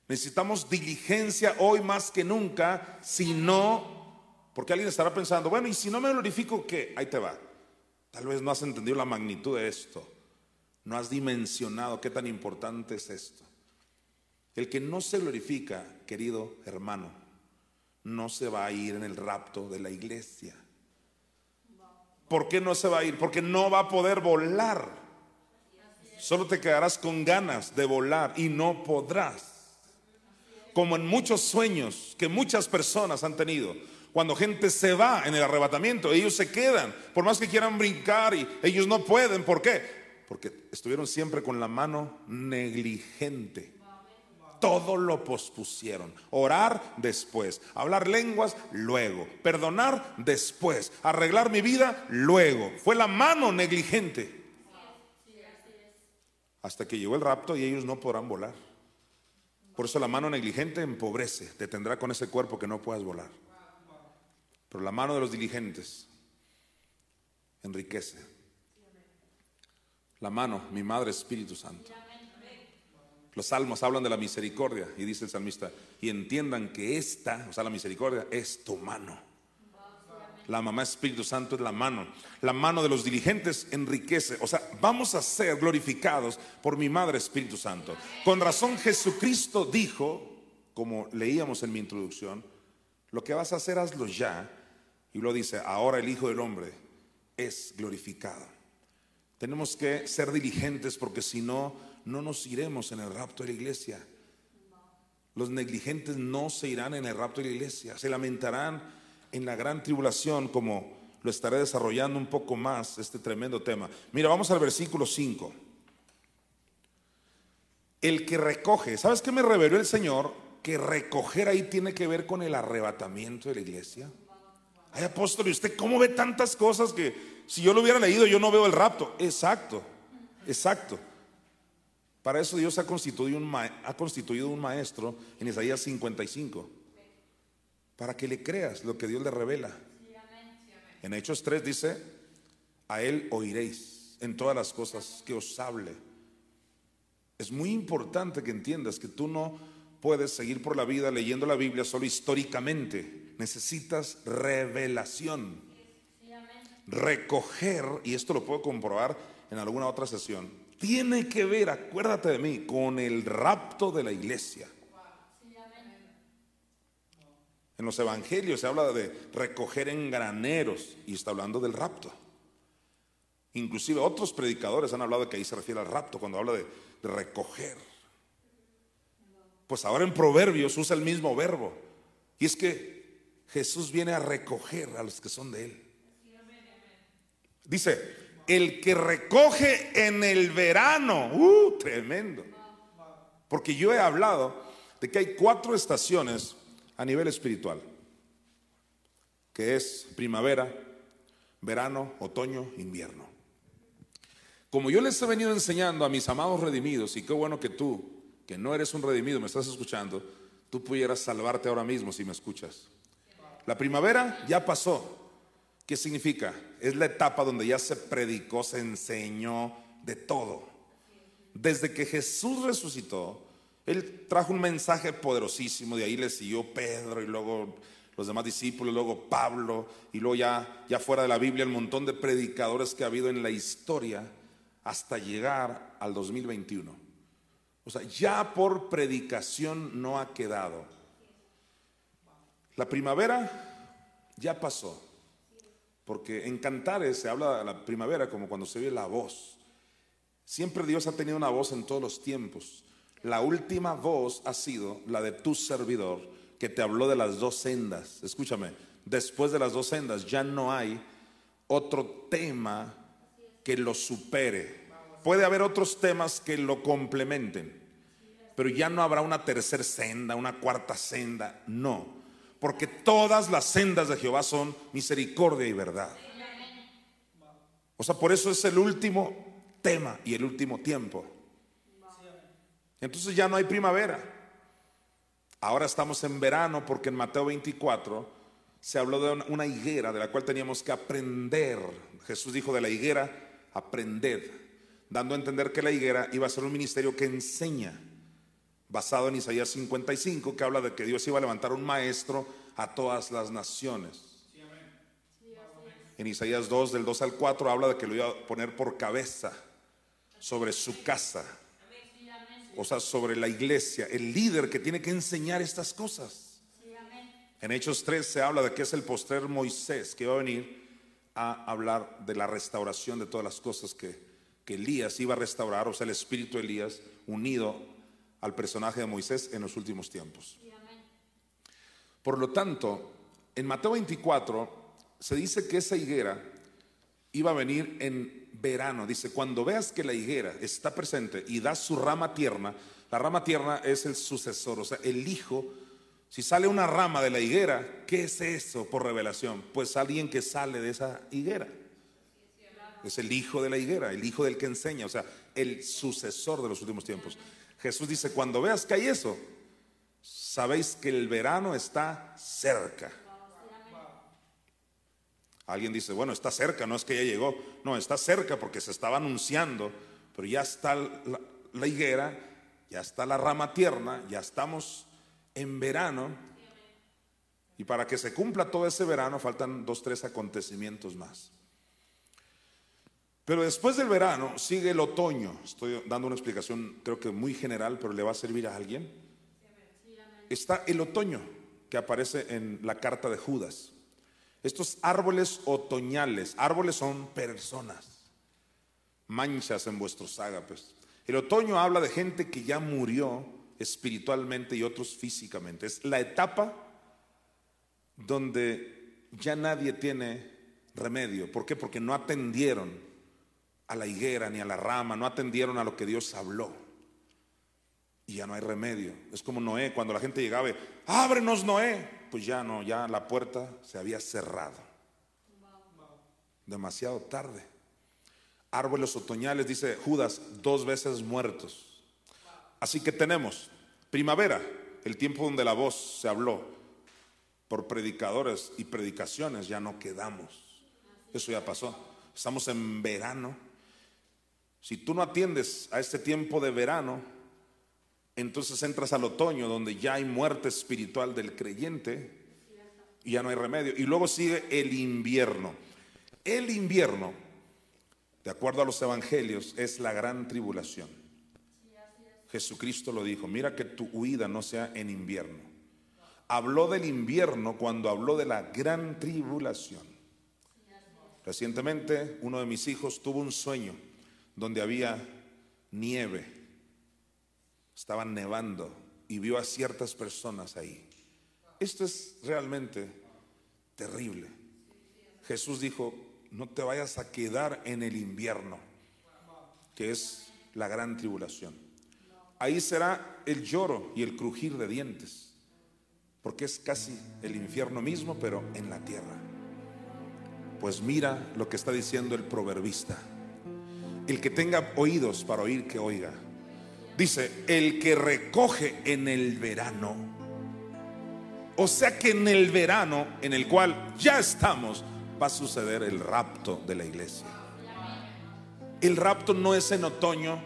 Necesitamos diligencia hoy más que nunca, si no, porque alguien estará pensando, bueno, y si no me glorifico, ¿qué? Ahí te va. Tal vez no has entendido la magnitud de esto. No has dimensionado qué tan importante es esto. El que no se glorifica, querido hermano, no se va a ir en el rapto de la iglesia. ¿Por qué no se va a ir? Porque no va a poder volar. Solo te quedarás con ganas de volar y no podrás. Como en muchos sueños que muchas personas han tenido. Cuando gente se va en el arrebatamiento, ellos se quedan. Por más que quieran brincar y ellos no pueden. ¿Por qué? porque estuvieron siempre con la mano negligente. Todo lo pospusieron. Orar después. Hablar lenguas luego. Perdonar después. Arreglar mi vida luego. Fue la mano negligente. Hasta que llegó el rapto y ellos no podrán volar. Por eso la mano negligente empobrece. Te tendrá con ese cuerpo que no puedas volar. Pero la mano de los diligentes enriquece. La mano, mi madre Espíritu Santo. Los salmos hablan de la misericordia y dice el salmista, y entiendan que esta, o sea, la misericordia es tu mano. La mamá Espíritu Santo es la mano. La mano de los diligentes enriquece. O sea, vamos a ser glorificados por mi Madre Espíritu Santo. Con razón Jesucristo dijo, como leíamos en mi introducción, Lo que vas a hacer, hazlo ya. Y lo dice, ahora el Hijo del Hombre es glorificado. Tenemos que ser diligentes porque si no, no nos iremos en el rapto de la iglesia. Los negligentes no se irán en el rapto de la iglesia, se lamentarán en la gran tribulación como lo estaré desarrollando un poco más este tremendo tema. Mira, vamos al versículo 5. El que recoge, ¿sabes qué me reveló el Señor? Que recoger ahí tiene que ver con el arrebatamiento de la iglesia. Ay, apóstol, ¿y usted cómo ve tantas cosas que si yo lo hubiera leído yo no veo el rapto? Exacto, exacto. Para eso Dios ha constituido un, ha constituido un maestro en Isaías 55. Para que le creas lo que Dios le revela. En Hechos 3 dice, a Él oiréis en todas las cosas que os hable. Es muy importante que entiendas que tú no puedes seguir por la vida leyendo la Biblia solo históricamente. Necesitas revelación. Recoger, y esto lo puedo comprobar en alguna otra sesión, tiene que ver, acuérdate de mí, con el rapto de la iglesia. En los evangelios se habla de recoger en graneros y está hablando del rapto. Inclusive otros predicadores han hablado de que ahí se refiere al rapto cuando habla de, recoger. Pues ahora en Proverbios usa el mismo verbo. Y es que Jesús viene a recoger a los que son de Él. Dice, el que recoge en el verano. Uh, tremendo. Porque yo he hablado de que hay cuatro estaciones a nivel espiritual, que es primavera, verano, otoño, invierno. Como yo les he venido enseñando a mis amados redimidos, y qué bueno que tú, que no eres un redimido, me estás escuchando, tú pudieras salvarte ahora mismo si me escuchas. La primavera ya pasó, ¿Qué significa? Es la etapa donde ya se predicó, se enseñó de todo. Desde que Jesús resucitó, Él trajo un mensaje poderosísimo, de ahí le siguió Pedro y luego los demás discípulos, luego Pablo y luego ya, ya fuera de la Biblia el montón de predicadores que ha habido en la historia hasta llegar al 2021. O sea, ya por predicación no ha quedado. La primavera ya pasó. Porque en cantares se habla de la primavera como cuando se oye la voz. Siempre Dios ha tenido una voz en todos los tiempos. La última voz ha sido la de tu servidor que te habló de las dos sendas. Escúchame, después de las dos sendas ya no hay otro tema que lo supere. Puede haber otros temas que lo complementen, pero ya no habrá una tercera senda, una cuarta senda, no porque todas las sendas de Jehová son misericordia y verdad. O sea, por eso es el último tema y el último tiempo. Entonces ya no hay primavera. Ahora estamos en verano porque en Mateo 24 se habló de una higuera de la cual teníamos que aprender. Jesús dijo de la higuera, aprended, dando a entender que la higuera iba a ser un ministerio que enseña basado en Isaías 55, que habla de que Dios iba a levantar un maestro a todas las naciones. En Isaías 2, del 2 al 4, habla de que lo iba a poner por cabeza sobre su casa. O sea, sobre la iglesia, el líder que tiene que enseñar estas cosas. En Hechos 3 se habla de que es el postrer Moisés que va a venir a hablar de la restauración de todas las cosas que, que Elías iba a restaurar, o sea, el espíritu de Elías unido al personaje de Moisés en los últimos tiempos. Por lo tanto, en Mateo 24 se dice que esa higuera iba a venir en verano. Dice, cuando veas que la higuera está presente y da su rama tierna, la rama tierna es el sucesor, o sea, el hijo. Si sale una rama de la higuera, ¿qué es eso por revelación? Pues alguien que sale de esa higuera. Es el hijo de la higuera, el hijo del que enseña, o sea, el sucesor de los últimos tiempos. Jesús dice, cuando veas que hay eso, sabéis que el verano está cerca. Alguien dice, bueno, está cerca, no es que ya llegó. No, está cerca porque se estaba anunciando, pero ya está la, higuera, ya está la rama tierna, ya estamos en verano. Y para que se cumpla todo ese verano faltan dos, tres acontecimientos más. Pero después del verano sigue el otoño. Estoy dando una explicación creo que muy general, pero le va a servir a alguien. Está el otoño, que aparece en la carta de Judas. Estos árboles otoñales, árboles son personas, manchas en vuestros ágapes. El otoño habla de gente que ya murió espiritualmente y otros físicamente. Es la etapa donde ya nadie tiene remedio. ¿Por qué? Porque no atendieron a la higuera ni a la rama, no atendieron a lo que Dios habló. Y ya no hay remedio. Es como Noé, cuando la gente llegaba, ábrenos Noé. Pues ya no, ya la puerta se había cerrado. Demasiado tarde. Árboles otoñales, dice Judas, dos veces muertos. Así que tenemos primavera, el tiempo donde la voz se habló por predicadores y predicaciones, ya no quedamos. Eso ya pasó. Estamos en verano. Si tú no atiendes a este tiempo de verano, entonces entras al otoño donde ya hay muerte espiritual del creyente y ya no hay remedio. Y luego sigue el invierno. El invierno, de acuerdo a los evangelios, es la gran tribulación. Jesucristo lo dijo, mira que tu huida no sea en invierno. Habló del invierno cuando habló de la gran tribulación. Recientemente uno de mis hijos tuvo un sueño donde había nieve, estaban nevando y vio a ciertas personas ahí. Esto es realmente terrible. Jesús dijo, no te vayas a quedar en el invierno, que es la gran tribulación. Ahí será el lloro y el crujir de dientes, porque es casi el infierno mismo, pero en la tierra. Pues mira lo que está diciendo el proverbista. El que tenga oídos para oír, que oiga. Dice, el que recoge en el verano. O sea que en el verano en el cual ya estamos, va a suceder el rapto de la iglesia. El rapto no es en otoño,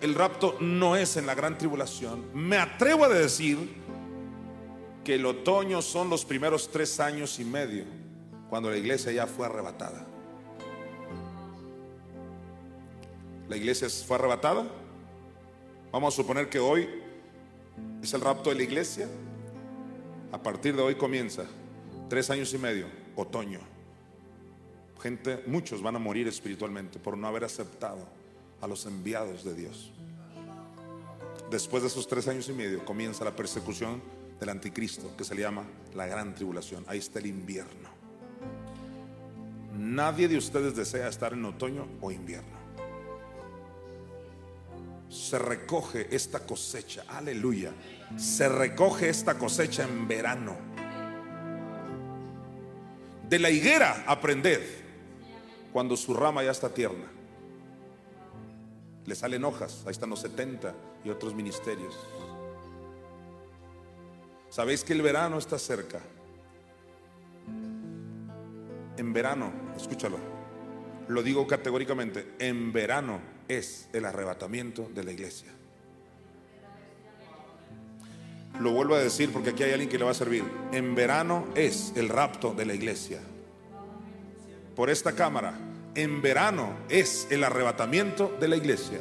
el rapto no es en la gran tribulación. Me atrevo a decir que el otoño son los primeros tres años y medio cuando la iglesia ya fue arrebatada. ¿La iglesia fue arrebatada? Vamos a suponer que hoy es el rapto de la iglesia. A partir de hoy comienza tres años y medio, otoño. Gente, muchos van a morir espiritualmente por no haber aceptado a los enviados de Dios. Después de esos tres años y medio comienza la persecución del anticristo, que se le llama la gran tribulación. Ahí está el invierno. Nadie de ustedes desea estar en otoño o invierno. Se recoge esta cosecha, aleluya. Se recoge esta cosecha en verano. De la higuera aprended cuando su rama ya está tierna. Le salen hojas, ahí están los 70 y otros ministerios. Sabéis que el verano está cerca en verano, escúchalo, lo digo categóricamente, en verano es el arrebatamiento de la iglesia. Lo vuelvo a decir porque aquí hay alguien que le va a servir. En verano es el rapto de la iglesia. Por esta cámara, en verano es el arrebatamiento de la iglesia.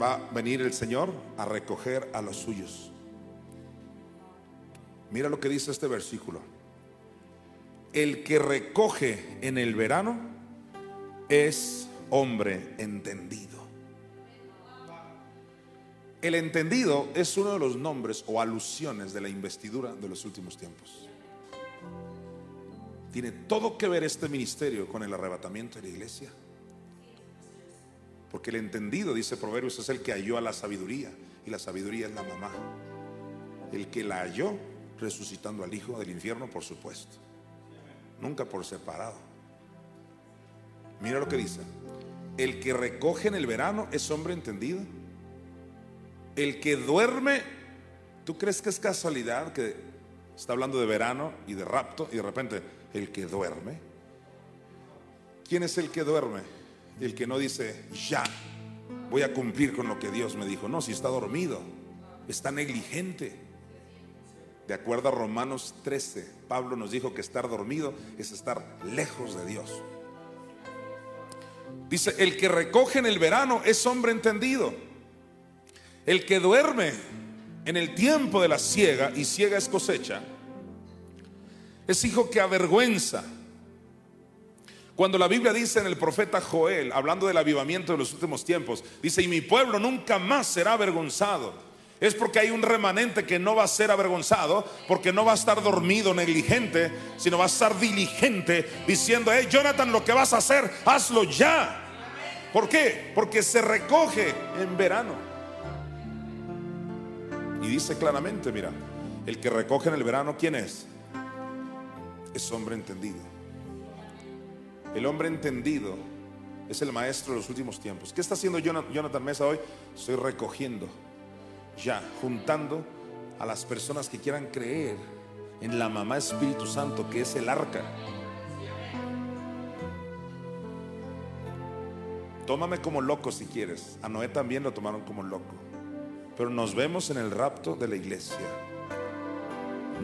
Va a venir el Señor a recoger a los suyos. Mira lo que dice este versículo. El que recoge en el verano es hombre entendido. El entendido es uno de los nombres o alusiones de la investidura de los últimos tiempos. Tiene todo que ver este ministerio con el arrebatamiento de la iglesia. Porque el entendido, dice Proverbios, es el que halló a la sabiduría. Y la sabiduría es la mamá. El que la halló resucitando al Hijo del infierno, por supuesto. Nunca por separado. Mira lo que dice. El que recoge en el verano es hombre entendido. El que duerme, ¿tú crees que es casualidad que está hablando de verano y de rapto y de repente el que duerme? ¿Quién es el que duerme? El que no dice, ya, voy a cumplir con lo que Dios me dijo. No, si está dormido, está negligente. De acuerdo a Romanos 13, Pablo nos dijo que estar dormido es estar lejos de Dios. Dice, el que recoge en el verano es hombre entendido. El que duerme en el tiempo de la ciega, y ciega es cosecha, es hijo que avergüenza. Cuando la Biblia dice en el profeta Joel, hablando del avivamiento de los últimos tiempos, dice, y mi pueblo nunca más será avergonzado. Es porque hay un remanente que no va a ser avergonzado, porque no va a estar dormido, negligente, sino va a estar diligente, diciendo, hey Jonathan, lo que vas a hacer, hazlo ya. ¿Por qué? Porque se recoge en verano. Y dice claramente, mira, el que recoge en el verano, ¿quién es? Es hombre entendido. El hombre entendido es el maestro de los últimos tiempos. ¿Qué está haciendo Jonathan Mesa hoy? Estoy recogiendo, ya, juntando a las personas que quieran creer en la mamá Espíritu Santo, que es el arca. Tómame como loco si quieres. A Noé también lo tomaron como loco. Pero nos vemos en el rapto de la iglesia.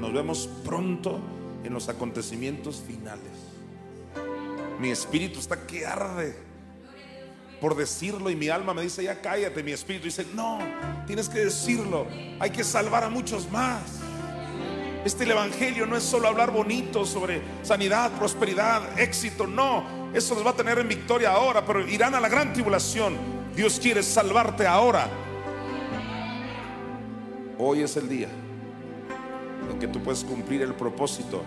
Nos vemos pronto en los acontecimientos finales. Mi espíritu está que arde por decirlo y mi alma me dice, ya cállate. Mi espíritu dice, no, tienes que decirlo. Hay que salvar a muchos más. Este evangelio no es solo hablar bonito sobre sanidad, prosperidad, éxito, no. Eso los va a tener en victoria ahora, pero irán a la gran tribulación. Dios quiere salvarte ahora. Hoy es el día en que tú puedes cumplir el propósito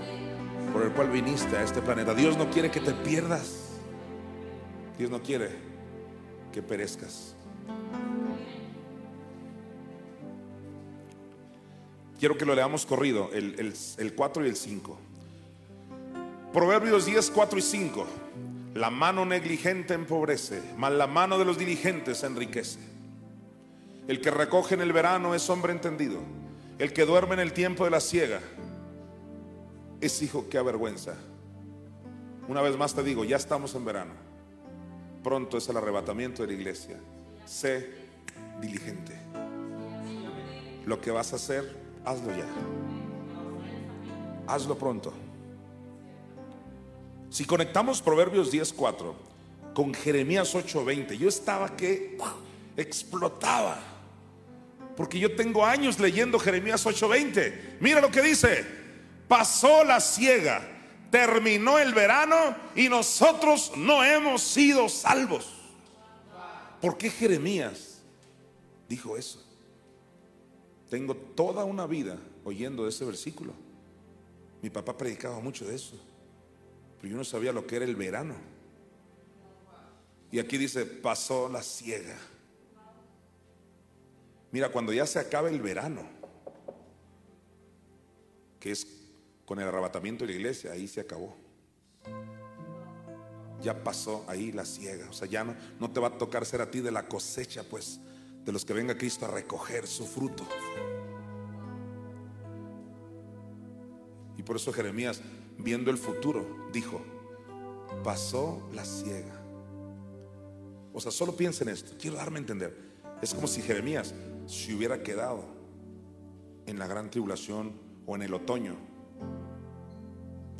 por el cual viniste a este planeta. Dios no quiere que te pierdas. Dios no quiere que perezcas. Quiero que lo leamos corrido, el, 4 y el 5. Proverbios 10, 4 y 5. La mano negligente empobrece, mas la mano de los diligentes enriquece. El que recoge en el verano es hombre entendido. El que duerme en el tiempo de la siega es hijo que avergüenza. Una vez más te digo, ya estamos en verano. Pronto es el arrebatamiento de la iglesia. Sé diligente. Lo que vas a hacer, hazlo ya. Hazlo pronto. Si conectamos Proverbios 10:4 con Jeremías 8:20, yo estaba que explotaba. Porque yo tengo años leyendo Jeremías 8:20. Mira lo que dice. Pasó la ciega, terminó el verano y nosotros no hemos sido salvos. ¿Por qué Jeremías dijo eso? Tengo toda una vida oyendo ese versículo. Mi papá predicaba mucho de eso. Pero yo no sabía lo que era el verano. Y aquí dice, pasó la ciega. Mira, cuando ya se acaba el verano, que es con el arrebatamiento de la iglesia, ahí se acabó. Ya pasó ahí la ciega. O sea, ya no, no te va a tocar ser a ti de la cosecha, pues, de los que venga Cristo a recoger su fruto. Y por eso Jeremías, viendo el futuro, dijo, pasó la ciega. O sea, solo piensa en esto. Quiero darme a entender. Es como si Jeremías se hubiera quedado en la gran tribulación o en el otoño.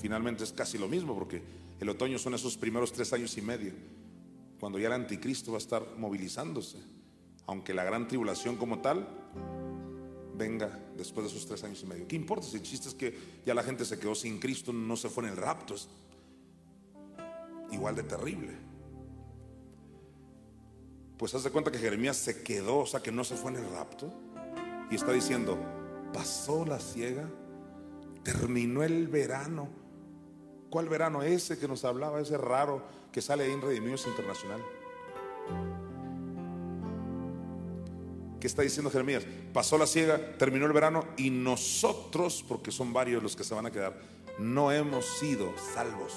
Finalmente es casi lo mismo porque el otoño son esos primeros tres años y medio, cuando ya el anticristo va a estar movilizándose. Aunque la gran tribulación como tal venga después de esos tres años y medio. ¿Qué importa si el chiste es que ya la gente se quedó sin Cristo, no se fue en el rapto? Es igual de terrible. Pues haz de cuenta que Jeremías se quedó, o sea que no se fue en el rapto. Y está diciendo, pasó la ciega, terminó el verano. ¿Cuál verano? Ese que nos hablaba, ese raro que sale ahí en Redimidos Internacional. ¿Qué está diciendo Jeremías? Pasó la ciega, terminó el verano y nosotros, porque son varios los que se van a quedar, no hemos sido salvos.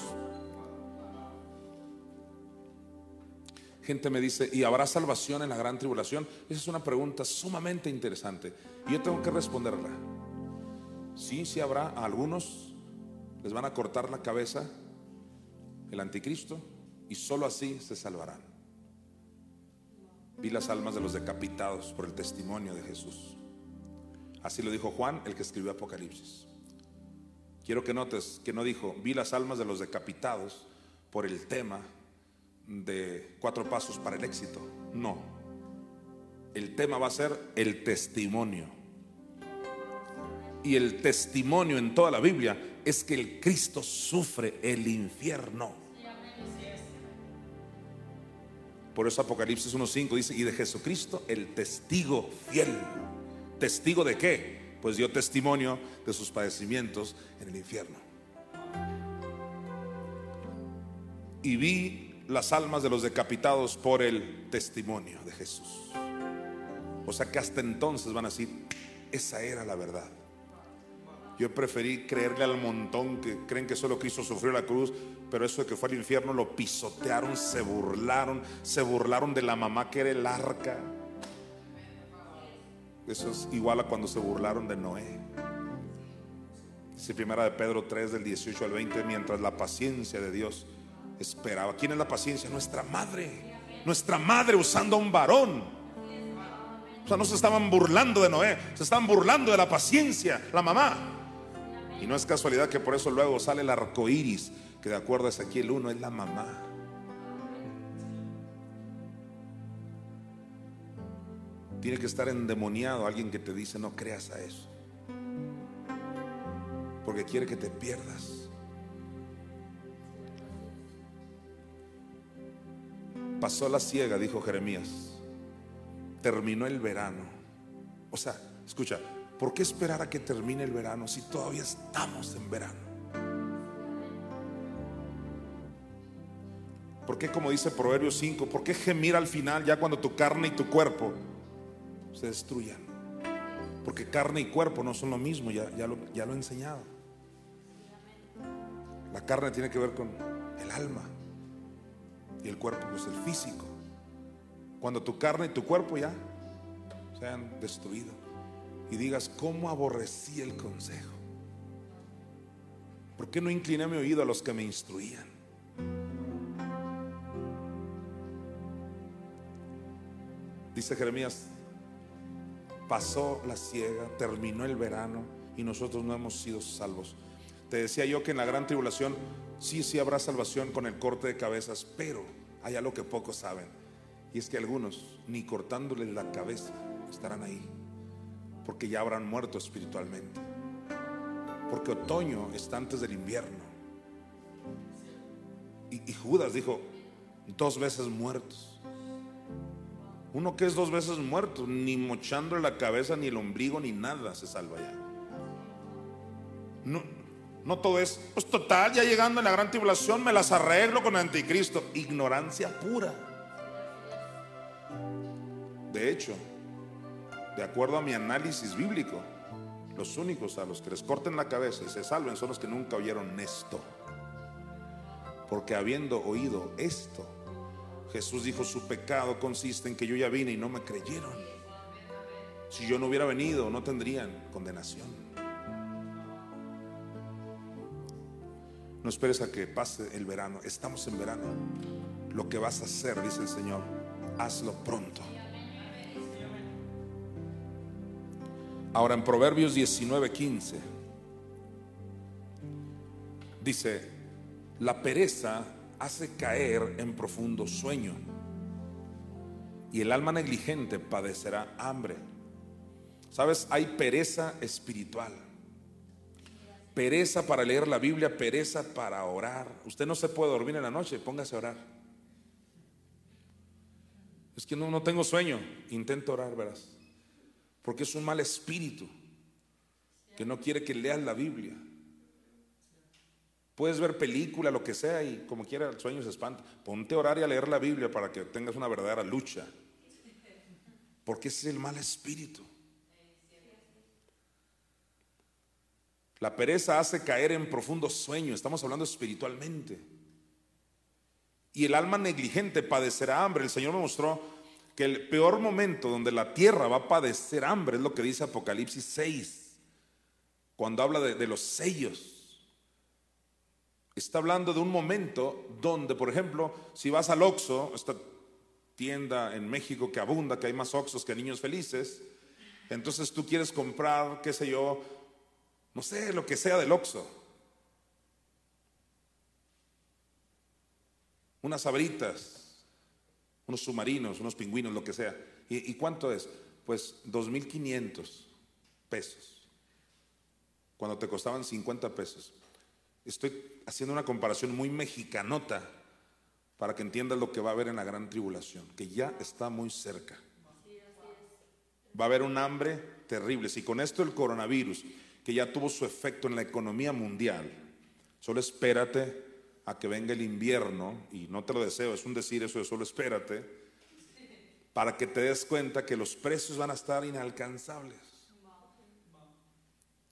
Gente me dice, ¿y habrá salvación en la gran tribulación? Esa es una pregunta sumamente interesante. Y yo tengo que responderla. Sí, sí habrá. Algunos les van a cortar la cabeza el anticristo y solo así se salvarán. Vi las almas de los decapitados por el testimonio de Jesús. Así lo dijo Juan, el que escribió Apocalipsis. Quiero que notes que no dijo, vi las almas de los decapitados por el tema de cuatro pasos para el éxito. No. El tema va a ser el testimonio. Y el testimonio en toda la Biblia es que el Cristo sufre el infierno. Por eso Apocalipsis 1.5 dice, y de Jesucristo el testigo fiel. ¿Testigo de qué? Pues dio testimonio de sus padecimientos en el infierno. Y vi las almas de los decapitados por el testimonio de Jesús. O sea que hasta entonces van a decir, esa era la verdad. Yo preferí creerle al montón que creen que solo Cristo sufrió la cruz, pero eso de que fue al infierno lo pisotearon, se burlaron, se burlaron de la mamá que era el arca. Eso es igual a cuando se burlaron de Noé. Dice primera de Pedro 3 del 18 al 20, mientras la paciencia de Dios esperaba. ¿Quién es la paciencia? Nuestra madre. Nuestra madre usando a un varón. O sea, no se estaban burlando de Noé, se estaban burlando de la paciencia, la mamá. Y no es casualidad que por eso luego sale el arco iris, que de acuerdo a Ezequiel 1 es la mamá. Tiene que estar endemoniado alguien que te dice no creas a eso. Porque quiere que te pierdas. Pasó la ciega, dijo Jeremías. Terminó el verano. O sea, escucha, ¿Por qué esperar a que termine el verano si todavía estamos en verano? ¿Por qué, como dice Proverbios 5, por qué gemir al final ya cuando tu carne y tu cuerpo se destruyan? Porque carne y cuerpo no son lo mismo, ya, ya, lo, ya lo he enseñado. La carne tiene que ver con el alma y el cuerpo es pues, el físico. Cuando tu carne y tu cuerpo ya se han destruido y digas, ¿cómo aborrecí el consejo? ¿Por qué no incliné mi oído a los que me instruían? Dice Jeremías, pasó la ciega, terminó el verano y nosotros no hemos sido salvos. Te decía yo que en la gran tribulación sí, sí habrá salvación con el corte de cabezas, pero hay algo que pocos saben. Y es que algunos, ni cortándoles la cabeza, estarán ahí porque ya habrán muerto espiritualmente. Porque otoño está antes del invierno. Y, Judas dijo, dos veces muertos. Uno que es dos veces muerto, ni mochándole la cabeza, ni el ombligo, ni nada se salva ya. No, no todo es, pues total, ya llegando en la gran tribulación me las arreglo con el anticristo. Ignorancia pura. De hecho, de acuerdo a mi análisis bíblico, los únicos a los que les corten la cabeza y se salven son los que nunca oyeron esto. Porque habiendo oído esto, Jesús dijo, su pecado consiste en que yo ya vine y no me creyeron. Si yo no hubiera venido, no tendrían condenación. No esperes a que pase el verano. Estamos en verano. Lo que vas a hacer, dice el Señor, hazlo pronto. Ahora en Proverbios 19:15 dice, la pereza hace caer en profundo sueño y el alma negligente padecerá hambre. ¿Sabes? Hay pereza espiritual. Pereza para leer la Biblia, pereza para orar. Usted no se puede dormir en la noche, póngase a orar. Es que no, no tengo sueño, intento orar, verás. Porque es un mal espíritu que no quiere que leas la Biblia. Puedes ver película, lo que sea, y como quiera el sueño se espanta. Ponte a orar y a leer la Biblia para que tengas una verdadera lucha. Porque ese es el mal espíritu. La pereza hace caer en profundo sueño. Estamos hablando espiritualmente. Y el alma negligente padecerá hambre. El Señor me mostró que el peor momento donde la tierra va a padecer hambre es lo que dice Apocalipsis 6, cuando habla de, los sellos. Está hablando de un momento donde, por ejemplo, si vas al Oxxo, esta tienda en México que abunda, que hay más Oxxos que niños felices, entonces tú quieres comprar, qué sé yo, no sé, lo que sea del Oxxo. Unas abritas, unos submarinos, unos pingüinos, lo que sea. ¿Y, cuánto es? Pues 2.500 pesos, cuando te costaban 50 pesos. Estoy haciendo una comparación muy mexicanota para que entiendas lo que va a haber en la gran tribulación, que ya está muy cerca. Va a haber un hambre terrible. Si con esto el coronavirus, que ya tuvo su efecto en la economía mundial, solo espérate a que venga el invierno, y no te lo deseo, es un decir eso de solo espérate, para que te des cuenta que los precios van a estar inalcanzables.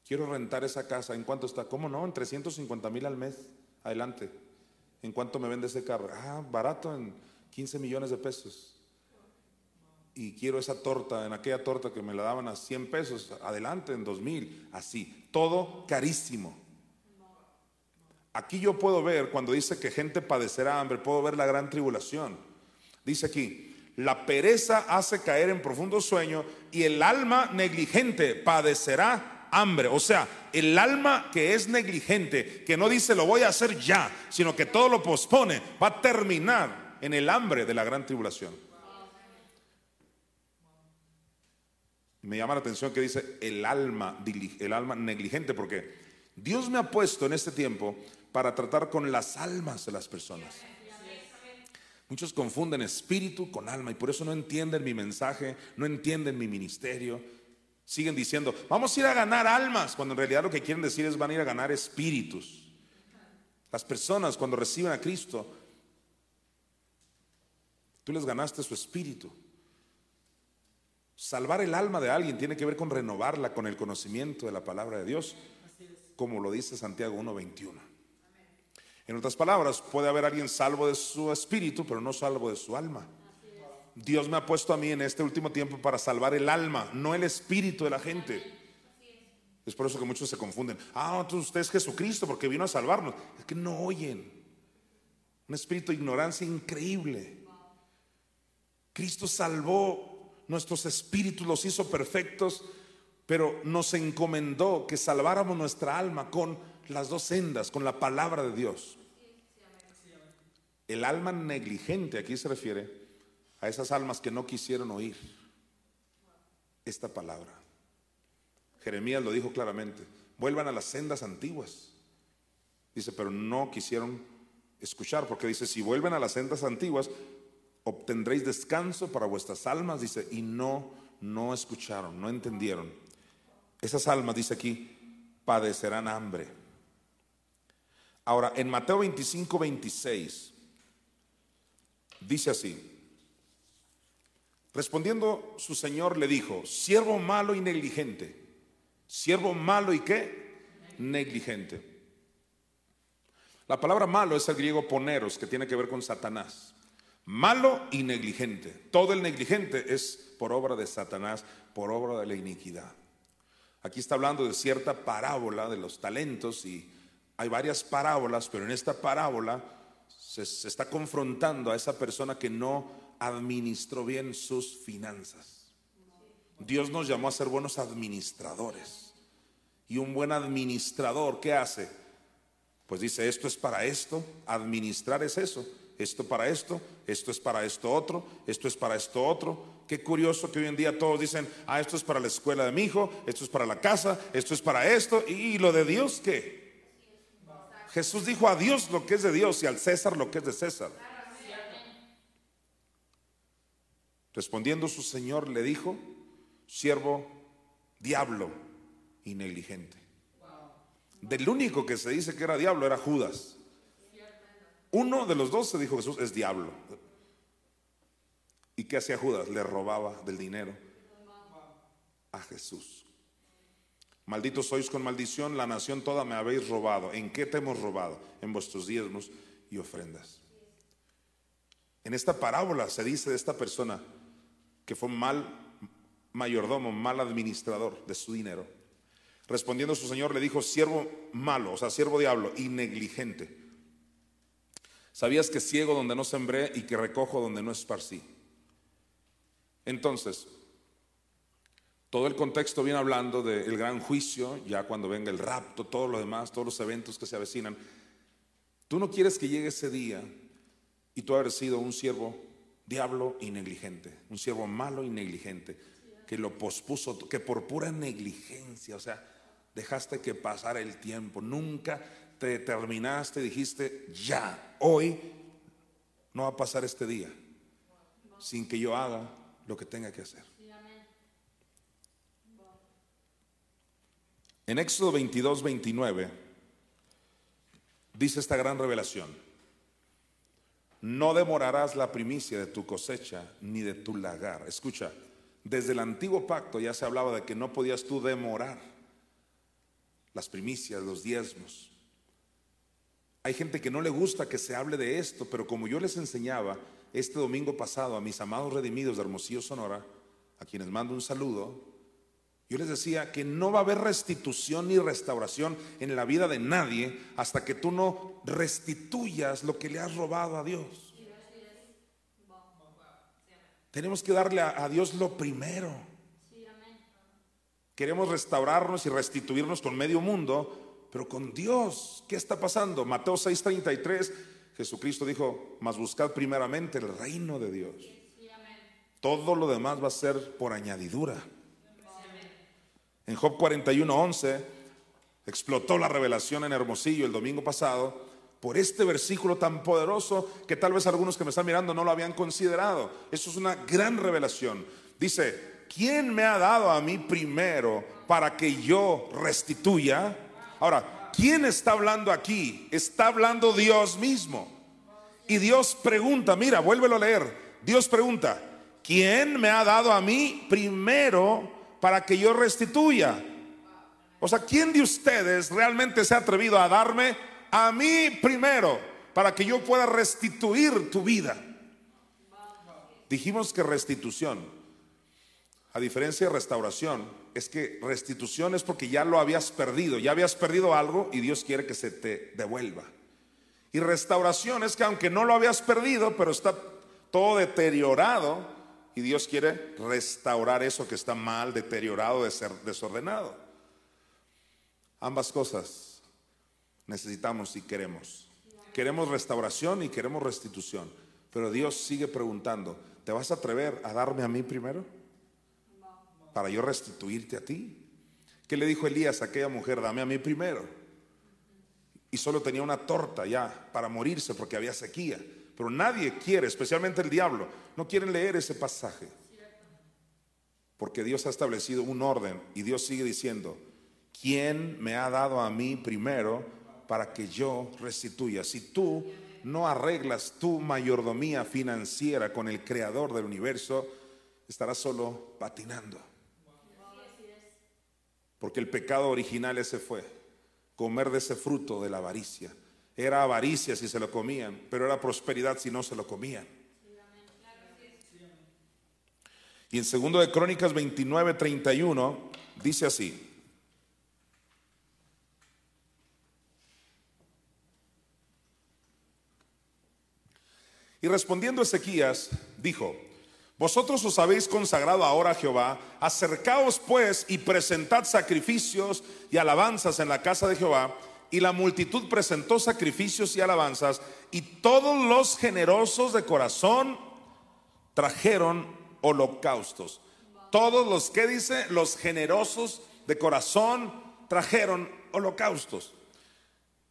Quiero rentar esa casa, ¿en cuánto está? ¿Cómo no? En 350 mil al mes. Adelante. ¿En cuánto me vende ese carro? Ah, barato, en 15 millones de pesos. Y quiero esa torta, en aquella torta que me la daban a 100 pesos, adelante, en 2 mil, así. Todo carísimo. Aquí yo puedo ver, cuando dice que gente padecerá hambre, puedo ver la gran tribulación. Dice aquí, la pereza hace caer en profundo sueño y el alma negligente padecerá hambre. O sea, el alma que es negligente, que no dice lo voy a hacer ya, sino que todo lo pospone, va a terminar en el hambre de la gran tribulación. Me llama la atención que dice el alma, el alma negligente, porque Dios me ha puesto en este tiempo para tratar con las almas de las personas. Muchos confunden espíritu con alma y por eso no entienden mi mensaje, no entienden mi ministerio. Siguen diciendo, vamos a ir a ganar almas, cuando en realidad lo que quieren decir es van a ir a ganar espíritus. Las personas cuando reciben a Cristo, tú les ganaste su espíritu. Salvar el alma de alguien tiene que ver con renovarla con el conocimiento de la palabra de Dios, como lo dice Santiago 1.21. En otras palabras, puede haber alguien salvo de su espíritu, pero no salvo de su alma. Dios me ha puesto a mí en este último tiempo para salvar el alma, no el espíritu de la gente. Es por eso que muchos se confunden. Ah, entonces usted es Jesucristo porque vino a salvarnos. Es que no oyen. Un espíritu de ignorancia increíble. Cristo salvó nuestros espíritus, los hizo perfectos, pero nos encomendó que salváramos nuestra alma con las dos sendas, con la palabra de Dios. El alma negligente aquí se refiere a esas almas que no quisieron oír esta palabra. Jeremías lo dijo claramente, vuelvan a las sendas antiguas. Dice, pero no quisieron escuchar, porque dice, si vuelven a las sendas antiguas, obtendréis descanso para vuestras almas, dice, y no, no escucharon, no entendieron. Esas almas, dice aquí, padecerán hambre. Ahora, en Mateo 25, 26, dice así, Respondiendo su señor le dijo, siervo malo y negligente, siervo malo y qué? Negligente. La palabra malo es el griego poneros, que tiene que ver con Satanás. Malo y negligente. Todo el negligente es por obra de Satanás, por obra de la iniquidad. Aquí está hablando de cierta parábola de los talentos y hay varias parábolas, pero en esta parábola se, está confrontando a esa persona que no administró bien sus finanzas. Dios nos llamó a ser buenos administradores. Y un buen administrador, ¿qué hace? Pues dice, esto es para esto, administrar es eso, esto para esto, esto es para esto otro, esto es para esto otro. Qué curioso que hoy en día todos dicen, ah, esto es para la escuela de mi hijo, esto es para la casa, esto es para esto, y lo de Dios, ¿qué? Jesús dijo a Dios lo que es de Dios y al César lo que es de César. Respondiendo su señor le dijo, siervo diablo y negligente. Del único que se dice que era diablo era Judas. Uno de los dos se dijo Jesús es diablo. ¿Y qué hacía Judas? Le robaba del dinero a Jesús. Malditos sois con maldición, la nación toda me habéis robado. ¿En qué te hemos robado? En vuestros diezmos y ofrendas. En esta parábola se dice de esta persona, que fue mal mayordomo, mal administrador de su dinero. Respondiendo su señor le dijo, siervo malo, o sea, siervo diablo y negligente. ¿Sabías que ciego donde no sembré y que recojo donde no esparcí? Entonces, todo el contexto viene hablando del gran juicio, ya cuando venga el rapto, todo lo demás, todos los eventos que se avecinan. Tú no quieres que llegue ese día y tú haber sido un siervo diablo y negligente, un siervo malo y negligente, que lo pospuso, que por pura negligencia, o sea, dejaste que pasara el tiempo, nunca te determinaste, dijiste, ya, hoy no va a pasar este día sin que yo haga lo que tenga que hacer. En Éxodo 22, 29 dice esta gran revelación. No demorarás la primicia de tu cosecha ni de tu lagar. Escucha, desde el antiguo pacto ya se hablaba de que no podías tú demorar las primicias, los diezmos. Hay gente que no le gusta que se hable de esto, pero como yo les enseñaba este domingo pasado a mis amados redimidos de Hermosillo, Sonora, a quienes mando un saludo, yo les decía que no va a haber restitución ni restauración en la vida de nadie hasta que tú no restituyas lo que le has robado a Dios. Tenemos que darle a, Dios lo primero. Queremos restaurarnos y restituirnos con medio mundo, pero con Dios, ¿qué está pasando? Mateo 6:33, Jesucristo dijo, mas buscad primeramente el reino de Dios. Todo lo demás va a ser por añadidura. En Job 41:11 explotó la revelación en Hermosillo el domingo pasado por este versículo tan poderoso que tal vez algunos que me están mirando no lo habían considerado. Eso es una gran revelación. Dice, ¿quién me ha dado a mí primero para que yo restituya? Ahora, ¿quién está hablando aquí? Está hablando Dios mismo. Y Dios pregunta, mira, vuélvelo a leer. Dios pregunta, ¿quién me ha dado a mí primero para que yo restituya? O sea, ¿quién de ustedes realmente se ha atrevido a darme a mí primero para que yo pueda restituir tu vida. Dijimos que restitución, a diferencia de restauración, es que restitución es porque ya lo habías perdido, ya habías perdido algo y Dios quiere que se te devuelva. Y restauración es que aunque no lo habías perdido, pero está todo deteriorado y Dios quiere restaurar eso que está mal, deteriorado, desordenado. Ambas cosas necesitamos y queremos. Queremos restauración y queremos restitución. Pero Dios sigue preguntando, ¿te vas a atrever a darme a mí primero? Para yo restituirte a ti. ¿Qué le dijo Elías a aquella mujer? Dame a mí primero. Y solo tenía una torta ya para morirse porque había sequía. Pero nadie quiere, especialmente el diablo, no quieren leer ese pasaje. Porque Dios ha establecido un orden y Dios sigue diciendo, ¿quién me ha dado a mí primero? para que yo restituya. Si tú no arreglas tu mayordomía financiera con el creador del universo, estarás solo patinando. Porque el pecado original ese fue, comer de ese fruto de la avaricia. Era avaricia si se lo comían, pero era prosperidad si no se lo comían. Y en segundo de Crónicas 29, 31 dice así: Y respondiendo Ezequías, dijo, vosotros os habéis consagrado ahora a Jehová, acercaos pues y presentad sacrificios y alabanzas en la casa de Jehová. Y la multitud presentó sacrificios y alabanzas, y todos los generosos de corazón trajeron holocaustos. Todos los que dice, los generosos de corazón trajeron holocaustos.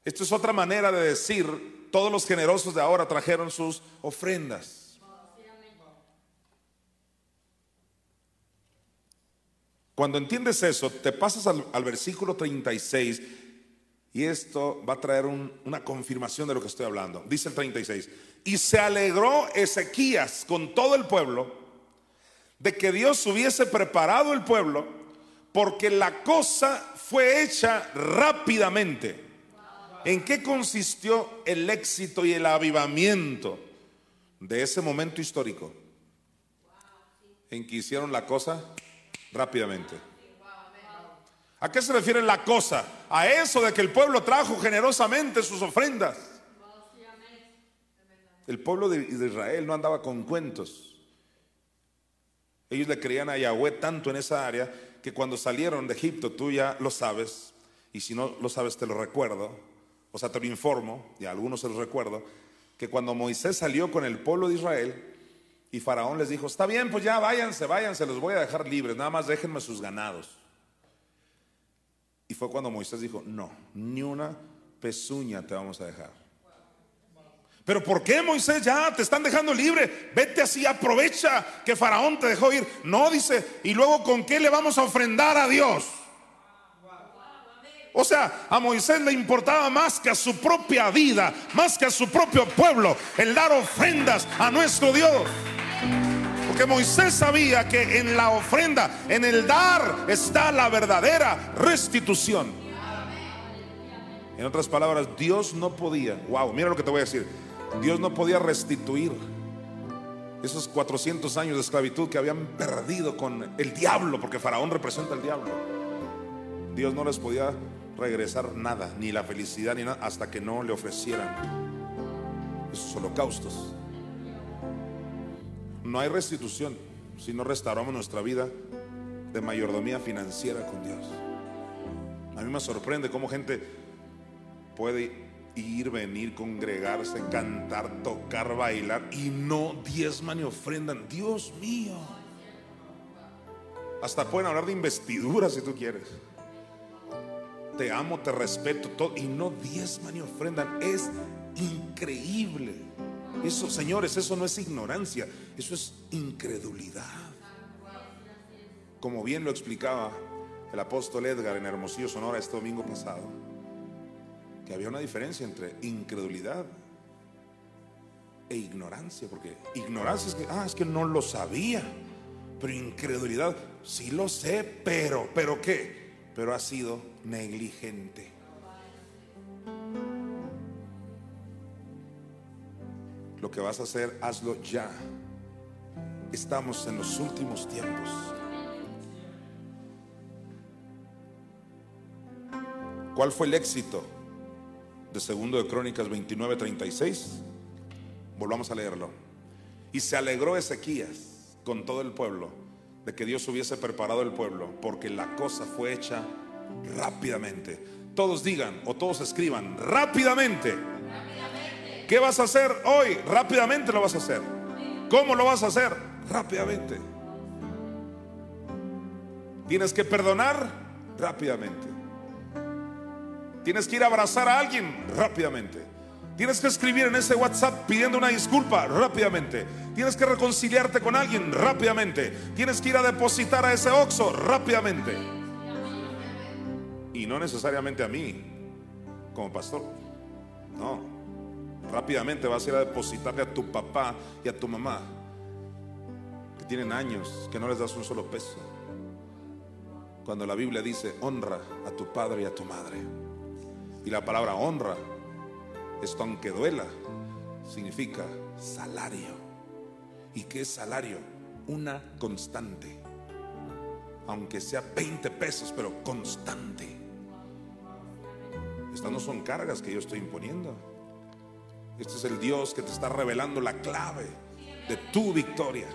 Esto es otra manera de decir todos los generosos de ahora trajeron sus ofrendas. Cuando entiendes eso, te pasas al, versículo 36 y esto va a traer una confirmación de lo que estoy hablando. Dice el 36, y se alegró Ezequías con todo el pueblo de que Dios hubiese preparado el pueblo porque la cosa fue hecha rápidamente. ¿En qué consistió el éxito y el avivamiento de ese momento histórico? En que hicieron la cosa rápidamente. ¿A qué se refiere la cosa? A eso de que el pueblo trajo generosamente sus ofrendas. El pueblo de Israel no andaba con cuentos. Ellos le creían a Yahweh tanto en esa área que cuando salieron de Egipto, tú ya lo sabes, y si no lo sabes te lo recuerdo, o sea, te lo informo, y a algunos se los recuerdo, que cuando Moisés salió con el pueblo de Israel, Y Faraón les dijo, está bien, pues ya váyanse, váyanse, los voy a dejar libres, nada más déjenme sus ganados. Y fue cuando Moisés dijo, no, ni una pezuña te vamos a dejar. Pero ¿por qué Moisés ya te están dejando libre? Vete así, aprovecha que Faraón te dejó ir. No, dice, y luego con qué le vamos a ofrendar a Dios. O sea, a Moisés le importaba más que a su propia vida, más que a su propio pueblo, el dar ofrendas a nuestro Dios. Porque Moisés sabía que en la ofrenda, en el dar, está la verdadera restitución. En otras palabras, Dios no podía, wow, mira lo que te voy a decir, Dios no podía restituir esos 400 años de esclavitud que habían perdido con el diablo, porque Faraón representa al diablo. Dios no les podía regresar nada, ni la felicidad, ni nada, hasta que no le ofrecieran esos holocaustos. No hay restitución si no restauramos nuestra vida de mayordomía financiera con Dios. A mí me sorprende cómo gente puede ir, venir, congregarse, cantar, tocar, bailar y no diezman ni ofrendan. Dios mío. Hasta pueden hablar de investidura si tú quieres te amo, te respeto, todo, y no diezman ni ofrendan. Es increíble. Eso, señores, eso no es ignorancia, eso es incredulidad. Como bien lo explicaba el apóstol Edgar en Hermosillo, Sonora, este domingo pasado, que había una diferencia entre incredulidad e ignorancia, porque ignorancia es que, ah, es que no lo sabía, pero incredulidad, sí lo sé, pero, pero qué, pero ha sido negligente. Lo que vas a hacer, hazlo ya. Estamos en los últimos tiempos. ¿Cuál fue el éxito de segundo de Crónicas 29:36? Volvamos a leerlo. Y se alegró Ezequías con todo el pueblo de que Dios hubiese preparado el pueblo, porque la cosa fue hecha rápidamente. Todos digan o todos escriban rápidamente. ¿Qué vas a hacer hoy? Rápidamente lo vas a hacer. ¿Cómo lo vas a hacer? Rápidamente. Tienes que perdonar rápidamente. Tienes que ir a abrazar a alguien rápidamente. Tienes que escribir en ese WhatsApp pidiendo una disculpa rápidamente. Tienes que reconciliarte con alguien rápidamente. Tienes que ir a depositar a ese Oxo rápidamente. Y no necesariamente a mí, como pastor. No. Rápidamente vas a ir a depositarle a tu papá y a tu mamá, que tienen años, que no les das un solo peso. Cuando la Biblia dice, honra a tu padre y a tu madre. Y la palabra honra esto aunque duela, significa salario. ¿Y qué es salario? Una constante. Aunque sea 20 pesos, pero constante. Estas no son cargas que yo estoy imponiendo. Este es el Dios que te está revelando la clave de tu victoria.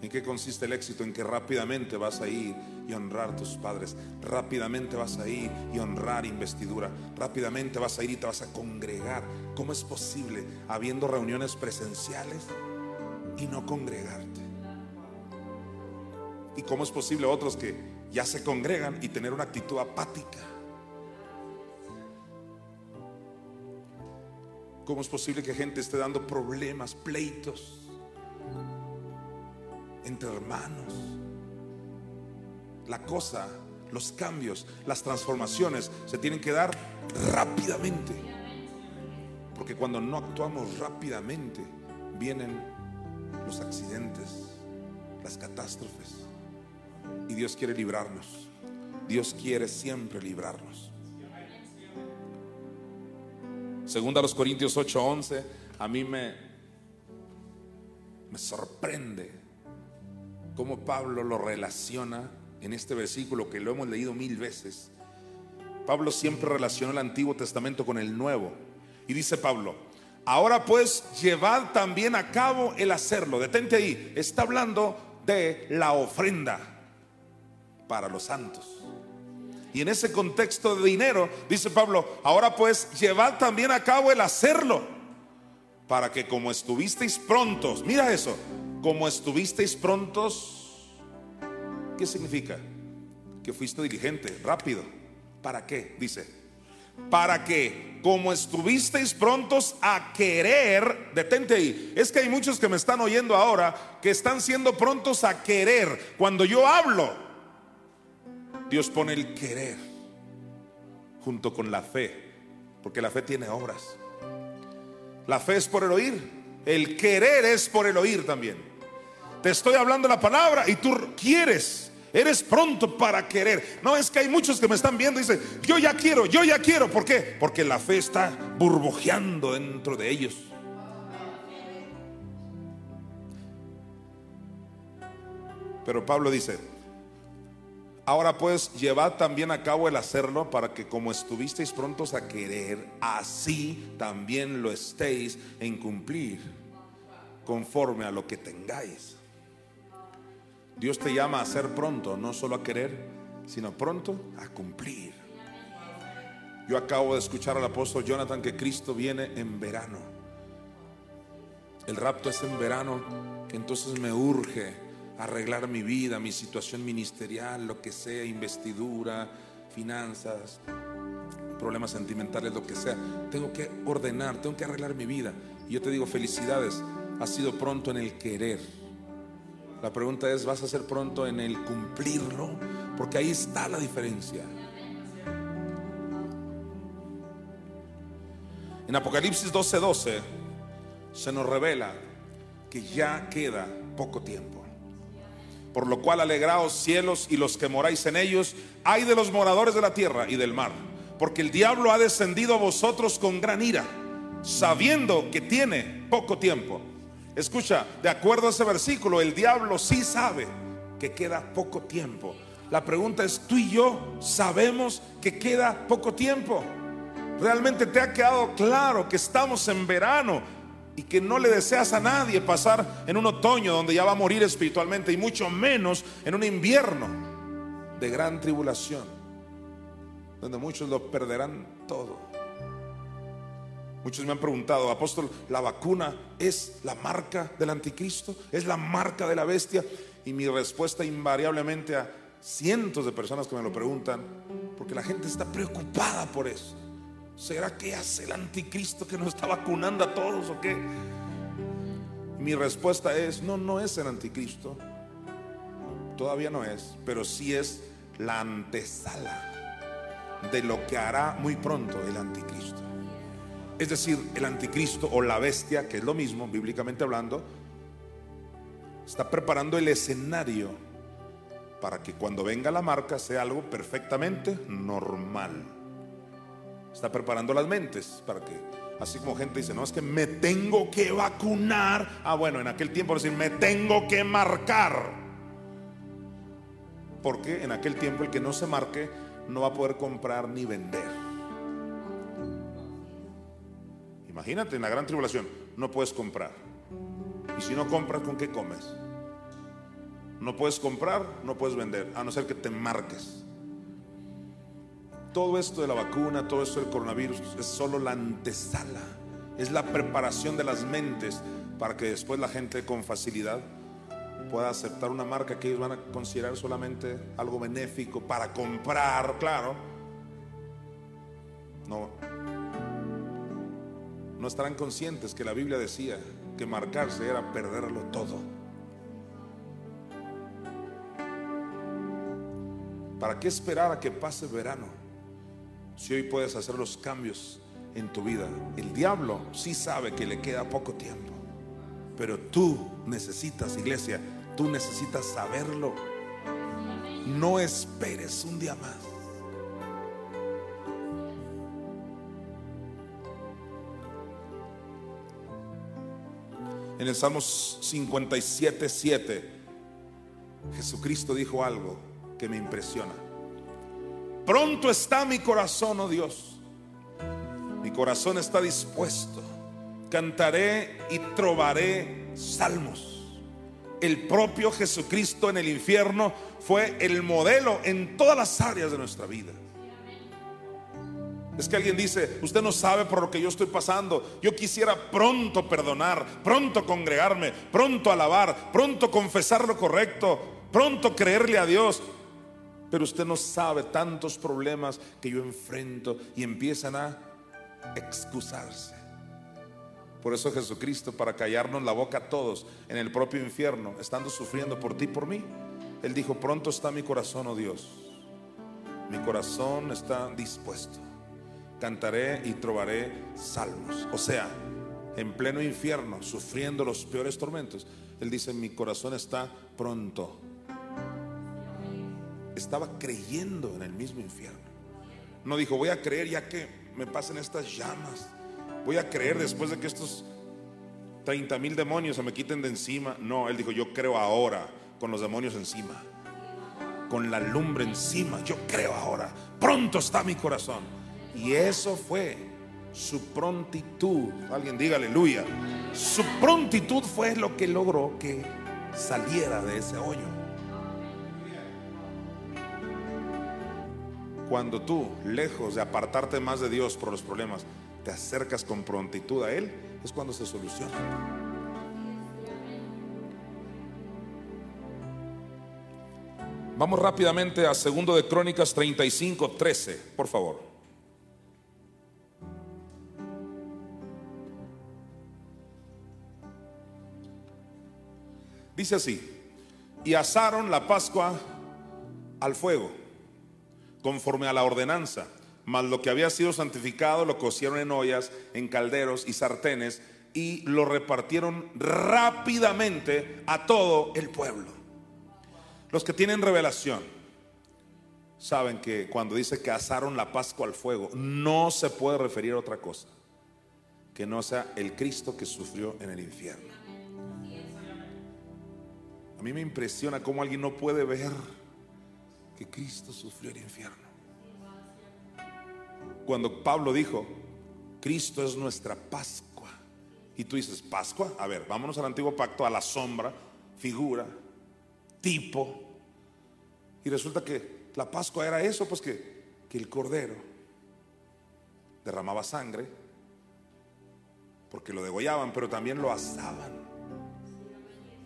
¿En qué consiste el éxito? En que rápidamente vas a ir y honrar a tus padres. Rápidamente vas a ir y honrar investidura. Rápidamente vas a ir y te vas a congregar. ¿Cómo es posible habiendo reuniones presenciales y no congregarte? ¿Y cómo es posible otros que ya se congregan y tener una actitud apática? ¿Cómo es posible que gente esté dando problemas, pleitos? entre hermanos. La cosa, los cambios, las transformaciones se tienen que dar rápidamente. Porque cuando no actuamos rápidamente, vienen los accidentes, las catástrofes. Y Dios quiere librarnos. Dios quiere siempre librarnos. Segunda a los Corintios 8:11, a mí me, me sorprende cómo Pablo lo relaciona en este versículo que lo hemos leído mil veces. Pablo siempre relacionó el Antiguo Testamento con el Nuevo. Y dice Pablo, ahora pues llevad también a cabo el hacerlo. Detente ahí, está hablando de la ofrenda para los santos. Y en ese contexto de dinero, dice Pablo, ahora pues llevad también a cabo el hacerlo. para que como estuvisteis prontos, mira eso, como estuvisteis prontos, ¿qué significa? Que fuiste diligente, rápido. ¿Para qué? Dice, para que como estuvisteis prontos a querer, detente ahí, es que hay muchos que me están oyendo ahora que están siendo prontos a querer. Cuando yo hablo, Dios pone el querer junto con la fe, porque la fe tiene obras. La fe es por el oír. El querer es por el oír también. Te estoy hablando la palabra y tú quieres. Eres pronto para querer. No es que hay muchos que me están viendo y dicen, yo ya quiero, yo ya quiero. ¿Por qué? Porque la fe está burbujeando dentro de ellos. Pero Pablo dice, Ahora pues llevad también a cabo el hacerlo para que como estuvisteis prontos a querer, así también lo estéis en cumplir conforme a lo que tengáis. Dios te llama a ser pronto, no solo a querer, sino pronto a cumplir. Yo acabo de escuchar al apóstol Jonathan que Cristo viene en verano. El rapto es en verano, que entonces me urge arreglar mi vida, mi situación ministerial, lo que sea, investidura, finanzas, problemas sentimentales, lo que sea. Tengo que ordenar, tengo que arreglar mi vida. Y yo te digo, felicidades, has sido pronto en el querer. La pregunta es, ¿vas a ser pronto en el cumplirlo? Porque ahí está la diferencia. En Apocalipsis 12:12 se nos revela que ya queda poco tiempo. Por lo cual alegraos cielos y los que moráis en ellos, hay de los moradores de la tierra y del mar, porque el diablo ha descendido a vosotros con gran ira, sabiendo que tiene poco tiempo. Escucha, de acuerdo a ese versículo, el diablo sí sabe que queda poco tiempo. La pregunta es, ¿tú y yo sabemos que queda poco tiempo? ¿Realmente te ha quedado claro que estamos en verano? Y que no le deseas a nadie pasar en un otoño donde ya va a morir espiritualmente y mucho menos en un invierno de gran tribulación, donde muchos lo perderán todo. Muchos me han preguntado, apóstol, ¿la vacuna es la marca del anticristo? ¿Es la marca de la bestia? Y mi respuesta invariablemente a cientos de personas que me lo preguntan, porque la gente está preocupada por eso. ¿Será que hace el anticristo que nos está vacunando a todos o qué? Mi respuesta es, no, no es el anticristo. Todavía no es, pero sí es la antesala de lo que hará muy pronto el anticristo. Es decir, el anticristo o la bestia, que es lo mismo, bíblicamente hablando, está preparando el escenario para que cuando venga la marca sea algo perfectamente normal. Está preparando las mentes para que, así como gente dice, no, es que me tengo que vacunar. Ah, bueno, en aquel tiempo decir, me tengo que marcar. Porque en aquel tiempo el que no se marque no va a poder comprar ni vender. Imagínate en la gran tribulación, no puedes comprar. Y si no compras, ¿con qué comes? No puedes comprar, no puedes vender, a no ser que te marques. Todo esto de la vacuna, todo esto del coronavirus es solo la antesala, es la preparación de las mentes para que después la gente con facilidad pueda aceptar una marca que ellos van a considerar solamente algo benéfico para comprar, claro. No, no estarán conscientes que la Biblia decía que marcarse era perderlo todo. ¿Para qué esperar a que pase verano? Si hoy puedes hacer los cambios en tu vida, el diablo sí sabe que le queda poco tiempo. Pero tú necesitas, iglesia, tú necesitas saberlo. No esperes un día más. En el Salmos 57, 7, Jesucristo dijo algo que me impresiona. Pronto está mi corazón, oh Dios. Mi corazón está dispuesto. Cantaré y trovaré salmos. El propio Jesucristo en el infierno fue el modelo en todas las áreas de nuestra vida. Es que alguien dice, usted no sabe por lo que yo estoy pasando. Yo quisiera pronto perdonar, pronto congregarme, pronto alabar, pronto confesar lo correcto, pronto creerle a Dios. Pero usted no sabe tantos problemas que yo enfrento y empiezan a excusarse. Por eso Jesucristo, para callarnos la boca a todos en el propio infierno, estando sufriendo por ti y por mí, Él dijo, pronto está mi corazón, oh Dios. Mi corazón está dispuesto. Cantaré y trovaré salmos. O sea, en pleno infierno, sufriendo los peores tormentos, Él dice, mi corazón está pronto. Estaba creyendo en el mismo infierno. No dijo, voy a creer ya que me pasen estas llamas voy a creer después de que estos 30 mil demonios se me quiten de encima. No, él dijo, yo creo ahora con los demonios encima, con la lumbre encima, yo creo ahora. Pronto está mi corazón. Y eso fue su prontitud. Alguien diga aleluya. Su prontitud fue lo que logró que saliera de ese hoyo. Cuando tú, lejos de apartarte más de Dios por los problemas, te acercas con prontitud a Él, es cuando se soluciona. Vamos rápidamente a segundo de Crónicas 35, 13, por favor. Dice así, y asaron la Pascua al fuego, conforme a la ordenanza mas lo que había sido santificado lo cocieron en ollas, en calderos y sartenes y lo repartieron rápidamente a todo el pueblo. Los que tienen revelación saben que cuando dice que asaron la Pascua al fuego, no se puede referir a otra cosa que no sea el Cristo que sufrió en el infierno. A mí me impresiona cómo alguien no puede ver que Cristo sufrió el infierno cuando Pablo dijo, Cristo es nuestra Pascua. Y tú dices, Pascua, a ver, vámonos al antiguo pacto, a la sombra, figura, tipo. Y resulta que la Pascua era eso, pues que, que el cordero derramaba sangre, porque lo degollaban, pero también lo asaban.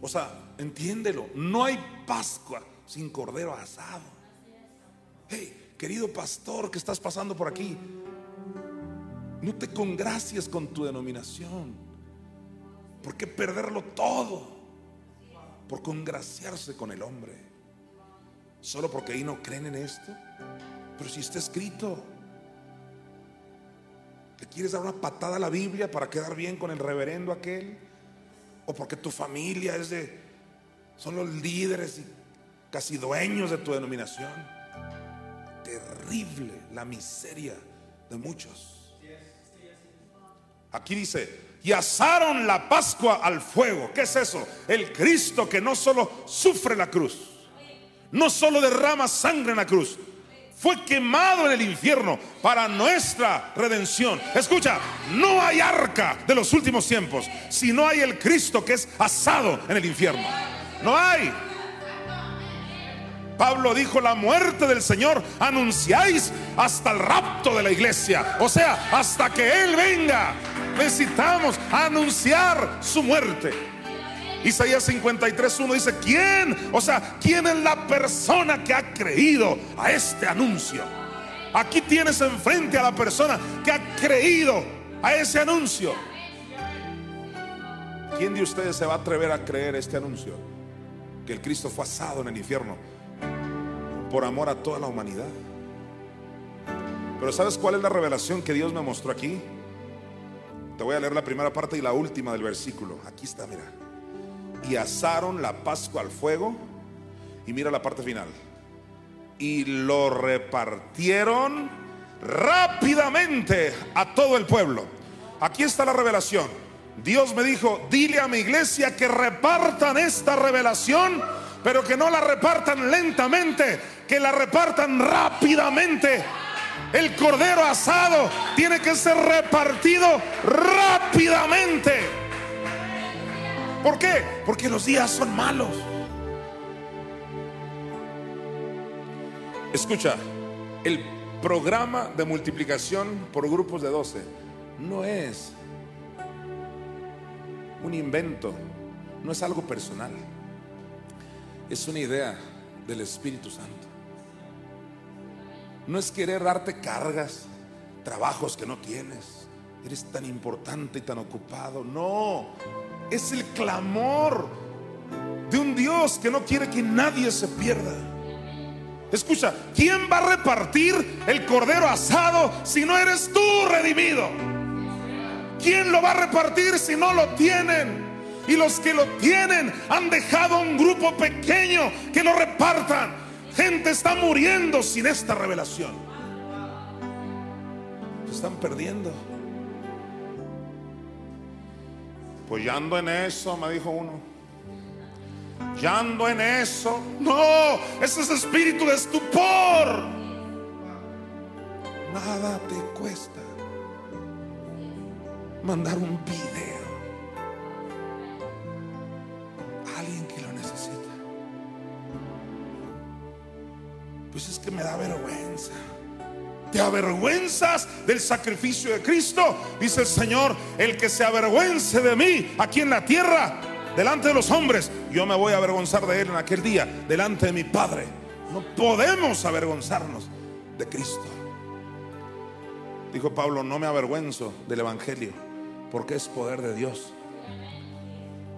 O sea, entiéndelo, no hay Pascua sin cordero asado. Hey, querido pastor que estás pasando por aquí, no te congracies con tu denominación. ¿Por qué perderlo todo? Por congraciarse con el hombre. Solo porque ahí no creen en esto. Pero si está escrito, ¿le quieres dar una patada a la Biblia para quedar bien con el reverendo aquel? ¿O porque tu familia es de, son los líderes y casi dueños de tu denominación? Terrible la miseria de muchos. Aquí dice, y asaron la Pascua al fuego. ¿Qué es eso? El Cristo que no solo sufre la cruz, no solo derrama sangre en la cruz, fue quemado en el infierno para nuestra redención. Escucha, no hay arca de los últimos tiempos si no hay el Cristo que es asado en el infierno. No hay. Pablo dijo, la muerte del Señor anunciáis hasta el rapto de la iglesia. O sea, hasta que Él venga, necesitamos anunciar su muerte. Isaías 53.1 dice, ¿quién? O sea, ¿quién es la persona que ha creído a este anuncio? Aquí tienes enfrente a la persona que ha creído a ese anuncio. ¿Quién de ustedes se va a atrever a creer este anuncio? Que el Cristo fue asado en el infierno por amor a toda la humanidad. Pero ¿sabes cuál es la revelación que Dios me mostró aquí? Te voy a leer la primera parte y la última del versículo. Aquí está, mira. Y asaron la Pascua al fuego. Y mira la parte final. Y lo repartieron rápidamente a todo el pueblo. Aquí está la revelación. Dios me dijo, dile a mi iglesia que repartan esta revelación, pero que no la repartan lentamente, que la repartan rápidamente. El cordero asado tiene que ser repartido rápidamente. ¿Por qué? Porque los días son malos. Escucha, el programa de multiplicación por grupos de 12 no es un invento, no es algo personal, es una idea del Espíritu Santo. No es querer darte cargas, trabajos que no tienes, eres tan importante y tan ocupado, no, es el clamor de un Dios que no quiere que nadie se pierda. Escucha, ¿quién va a repartir el cordero asado si no eres tú redimido? ¿Quién lo va a repartir si no lo tienen? Y los que lo tienen han dejado un grupo pequeño que lo repartan. Gente está muriendo sin esta revelación. Se están perdiendo. Pues ya ando en eso, me dijo uno. Ya ando en eso. No, ese es espíritu de estupor. Nada te cuesta mandar un video alguien que lo necesita. Pues es que me da vergüenza. ¿Te avergüenzas del sacrificio de Cristo? Dice el Señor, el que se avergüence de mí aquí en la tierra, delante de los hombres, yo me voy a avergonzar de él en aquel día, delante de mi Padre. No podemos avergonzarnos de Cristo. Dijo Pablo, no me avergüenzo del Evangelio, porque es poder de Dios.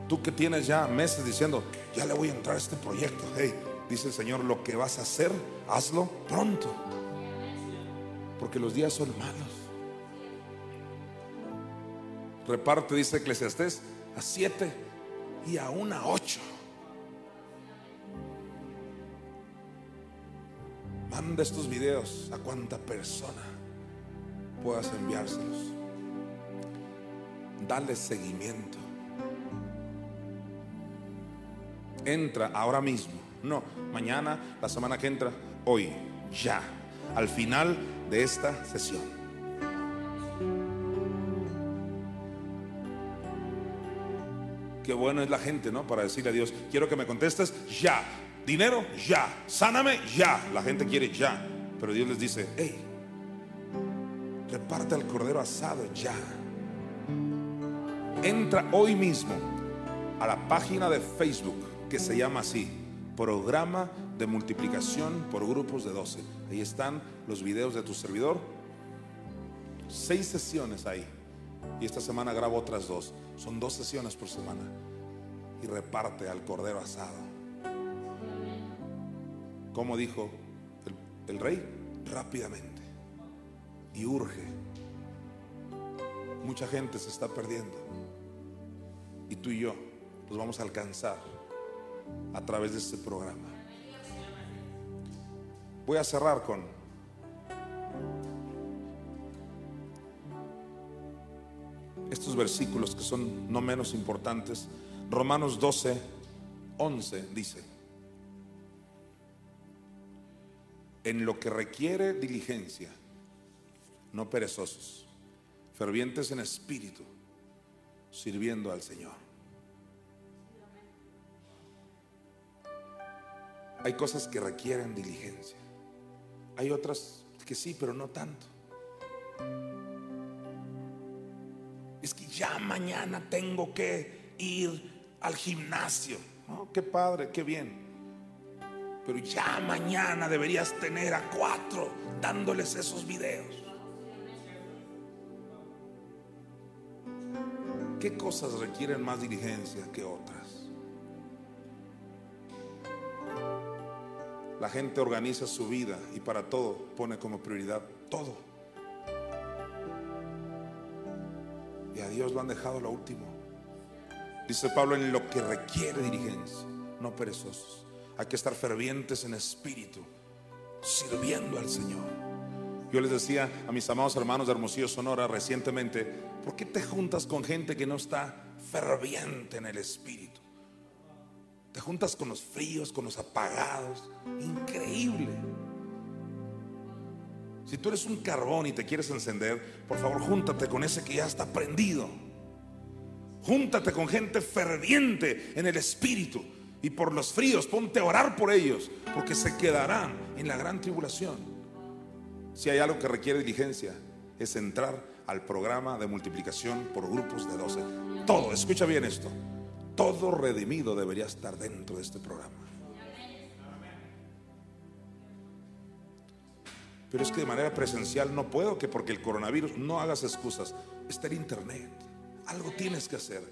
Tú que tienes ya meses diciendo, ya le voy a entrar a este proyecto. Hey, dice el Señor, lo que vas a hacer, hazlo pronto. Porque los días son malos. Reparte, dice Eclesiastés, a siete y a ocho. Manda estos videos a cuanta persona puedas enviárselos. Dale seguimiento. Entra ahora mismo. No, mañana, la semana que entra, hoy, ya, al final de esta sesión. Qué bueno es la gente, ¿no? Para decirle a Dios, quiero que me contestes ya. Dinero, ya. Sáname, ya. La gente quiere ya. Pero Dios les dice, hey, reparte el cordero asado ya. Entra hoy mismo a la página de Facebook que se llama así, Programa de Multiplicación por Grupos de 12. Ahí están los videos de tu servidor. Seis sesiones ahí. Y esta semana grabo otras dos. Son dos sesiones por semana. Y reparte al cordero asado. Como dijo el, rey, rápidamente. Y urge. Mucha gente se está perdiendo. Y tú y yo los vamos a alcanzar a través de este programa. Voy a cerrar con estos versículos que son no menos importantes. Romanos 12, 11 dice, en lo que requiere diligencia, no perezosos, fervientes en espíritu, sirviendo al Señor. Hay cosas que requieren diligencia. Hay otras que sí, pero no tanto. Es que ya mañana tengo que ir al gimnasio. Oh, qué padre, qué bien. Pero ya mañana deberías tener a cuatro dándoles esos videos. ¿Qué cosas requieren más diligencia que otras? La gente organiza su vida y para todo pone como prioridad todo. Y a Dios lo han dejado lo último. Dice Pablo en lo que requiere diligencia, no perezosos. Hay que estar fervientes en espíritu, sirviendo al Señor. Yo les decía a mis amados hermanos de Hermosillo, Sonora, recientemente, ¿por qué te juntas con gente que no está ferviente en el espíritu? Te juntas con los fríos, con los apagados. Increíble. Si tú eres un carbón y te quieres encender, por favor, júntate con ese que ya está prendido. Júntate con gente ferviente en el espíritu. Y por los fríos, ponte a orar por ellos, porque se quedarán en la gran tribulación. Si hay algo que requiere diligencia, es entrar al programa de multiplicación por grupos de 12. Todo, escucha bien esto, todo redimido debería estar dentro de este programa. Pero es que de manera presencial no puedo, que porque el coronavirus no hagas excusas. Está en internet. Algo tienes que hacer.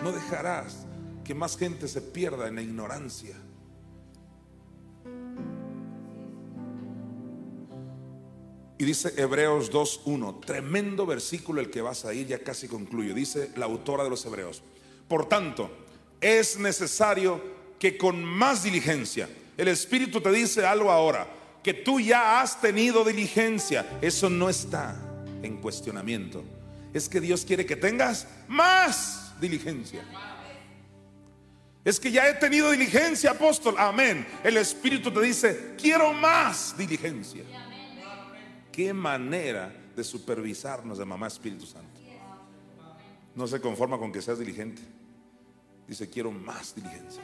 No dejarás que más gente se pierda en la ignorancia. Y dice Hebreos 2.1, tremendo versículo el que vas a ir, ya casi concluyo. Dice la autora de los Hebreos. Por tanto, es necesario que con más diligencia, el Espíritu te dice algo ahora, que tú ya has tenido diligencia. Eso no está en cuestionamiento. Es que Dios quiere que tengas más diligencia. Es que ya he tenido diligencia, apóstol. Amén. El Espíritu te dice, quiero más diligencia. Qué manera de supervisarnos de mamá Espíritu Santo. No se conforma con que seas diligente. Dice, quiero más diligencia.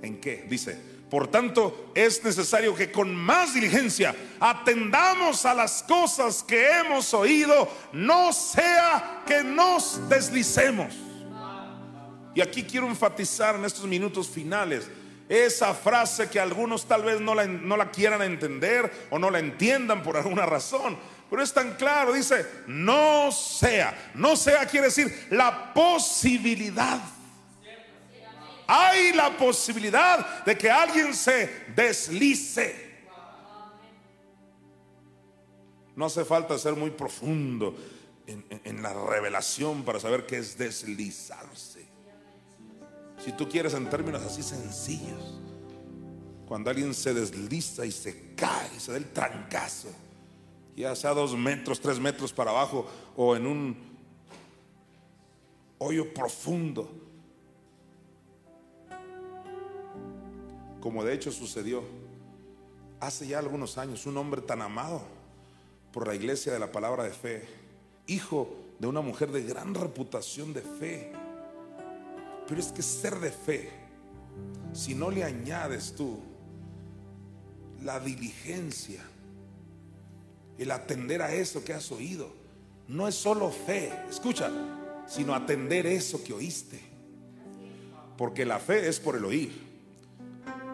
¿En qué? Dice, por tanto, es necesario que con más diligencia atendamos a las cosas que hemos oído, no sea que nos deslicemos. Y aquí quiero enfatizar en estos minutos finales esa frase que algunos tal vez no la, no la quieran entender o no la entiendan por alguna razón. Pero es tan claro, dice, no sea, no sea quiere decir la posibilidad hay la posibilidad de que alguien se deslice. No hace falta ser muy profundo en, la revelación para saber qué es deslizarse. Si tú quieres en términos así sencillos, cuando alguien se desliza y se cae, se da el trancazo, ya sea dos metros, tres metros para abajo o en un hoyo profundo, como de hecho sucedió hace ya algunos años, un hombre tan amado por la iglesia de la palabra de fe, hijo de una mujer de gran reputación de fe. Pero es que ser de fe, si no le añades tú la diligencia, el atender a eso que has oído, no es solo fe, escucha, sino atender eso que oíste. Porque la fe es por el oír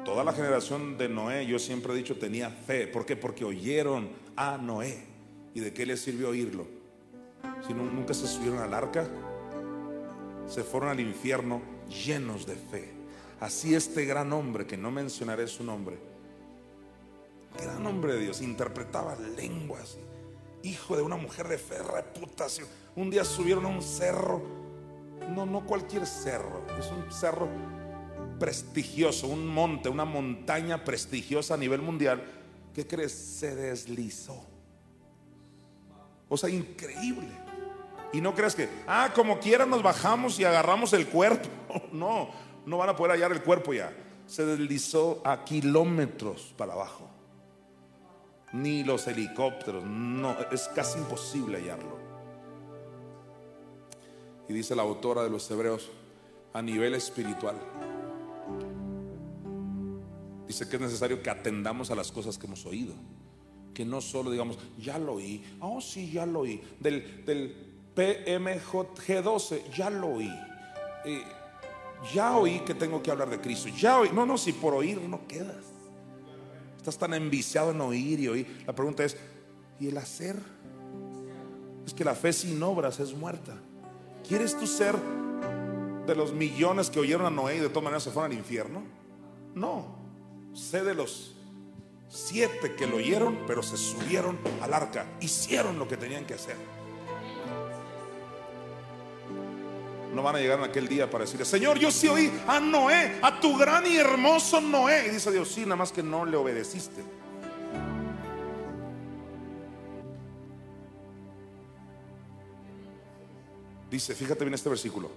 toda la generación de Noé, yo siempre he dicho, tenía fe. ¿Por qué? Porque oyeron a Noé. ¿Y de qué les sirvió oírlo? Si nunca se subieron al arca, se fueron al infierno llenos de fe. Así este gran hombre, que no mencionaré su nombre, gran hombre de Dios, interpretaba lenguas, hijo de una mujer de fe, reputación. Un día subieron a un cerro, no, no cualquier cerro, es un cerro prestigioso, un monte, una montaña prestigiosa a nivel mundial, ¿qué crees? Se deslizó. O sea, increíble. Y no crees que, ah, como quiera nos bajamos y agarramos el cuerpo. No, no van a poder hallar el cuerpo ya. Se deslizó a kilómetros para abajo. Ni los helicópteros, no, es casi imposible hallarlo. Y dice la autora de los Hebreos, a nivel espiritual, Dice que es necesario que atendamos a las cosas que hemos oído. Que no solo digamos, ya lo oí. Oh, sí, ya lo oí. Del, del PMG12, ya lo oí. Eh, ya oí que tengo que hablar de Cristo. Ya oí. No, no, si por oír no quedas. Estás tan enviciado en oír y oír. La pregunta es, ¿y el hacer? Es que la fe sin obras es muerta. ¿Quieres tú ser de los millones que oyeron a Noé y de todas maneras se fueron al infierno? No sé de los siete que lo oyeron, pero se subieron al arca, hicieron lo que tenían que hacer. No van a llegar en aquel día para decirle, Señor, yo sí oí a Noé, a tu gran y hermoso Noé. Y dice Dios, sí, nada más que no le obedeciste. Dice, fíjate bien este versículo.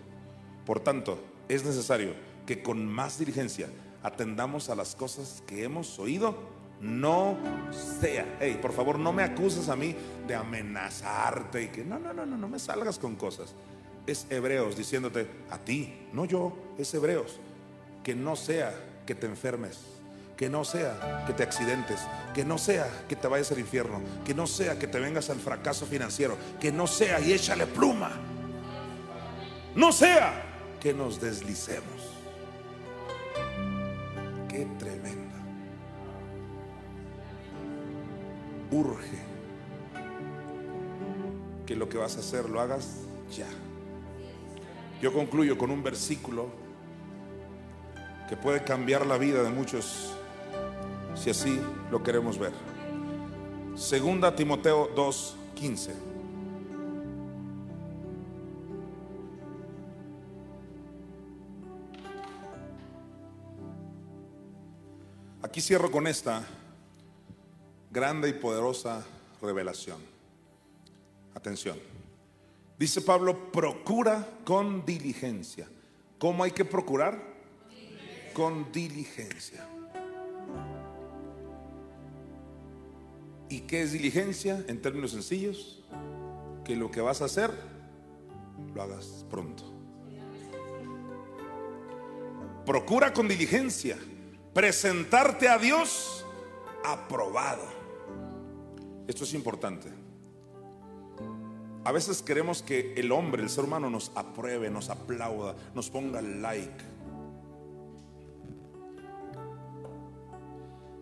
Por tanto, es necesario que con más diligencia atendamos a las cosas que hemos oído, no sea. Hey, por favor, no me acuses a mí de amenazarte y que no, no, no, no, no me salgas con cosas. Es Hebreos diciéndote a ti, no yo, es Hebreos, que no sea que te enfermes, que no sea que te accidentes, que no sea que te vayas al infierno, que no sea que te vengas al fracaso financiero, que no sea y échale pluma, no sea que nos deslicemos. Qué tremenda. Urge que lo que vas a hacer lo hagas ya. Yo concluyo con un versículo que puede cambiar la vida de muchos si así lo queremos ver. Segunda Timoteo 2:15. Aquí cierro con esta grande y poderosa revelación. Atención. Dice Pablo, procura con diligencia. ¿Cómo hay que procurar? Con diligencia. ¿Y qué es diligencia en términos sencillos? Que lo que vas a hacer, lo hagas pronto. Procura con diligencia presentarte a Dios aprobado. Esto es importante. A veces queremos que el hombre, el ser humano, nos apruebe, nos aplauda, nos ponga like.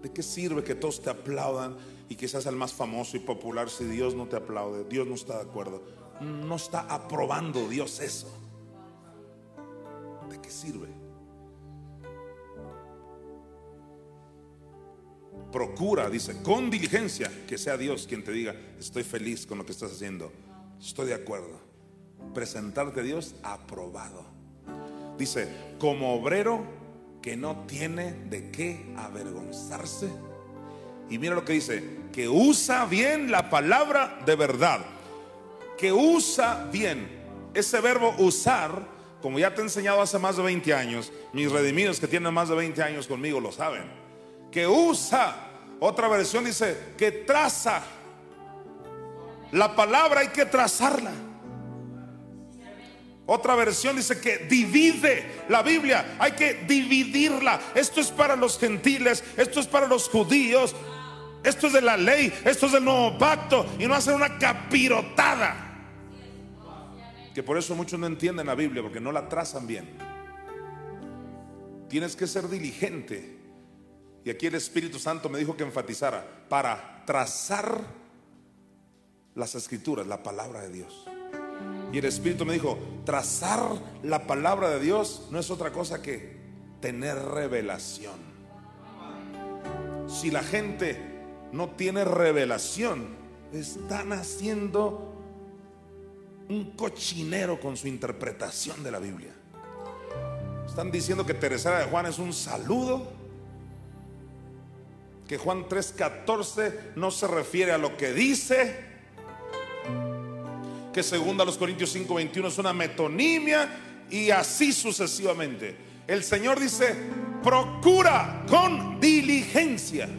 ¿De qué sirve que todos te aplaudan y que seas el más famoso y popular si Dios no te aplaude? Dios no está de acuerdo. No está aprobando Dios eso. ¿De qué sirve? Procura, dice, con diligencia que sea Dios quien te diga, estoy feliz con lo que estás haciendo. Estoy de acuerdo. Presentarte a Dios aprobado. Dice, como obrero que no tiene de qué avergonzarse. Y mira lo que dice, que usa bien la palabra de verdad. Que usa bien. Ese verbo usar, como ya te he enseñado hace más de 20 años, mis redimidos que tienen más de 20 años conmigo lo saben. Que usa. Otra versión dice, que traza la palabra hay que trazarla. Otra versión dice que divide la Biblia, hay que dividirla. Esto es para los gentiles, esto es para los judíos, esto es de la ley, esto es del nuevo pacto y no hacer una capirotada. Que por eso muchos no entienden la Biblia porque no la trazan bien. Tienes que ser diligente. Y aquí el Espíritu Santo me dijo que enfatizara para trazar las escrituras, la palabra de Dios. Y el Espíritu me dijo, trazar la palabra de Dios no es otra cosa que tener revelación. Si la gente no tiene revelación, están haciendo un cochinero con su interpretación de la Biblia. Están diciendo que Teresa de Juan es un saludo, que Juan 3:14 no se refiere a lo que dice, que segunda los Corintios 5:21 es una metonimia y así sucesivamente. El Señor dice, procura con diligencia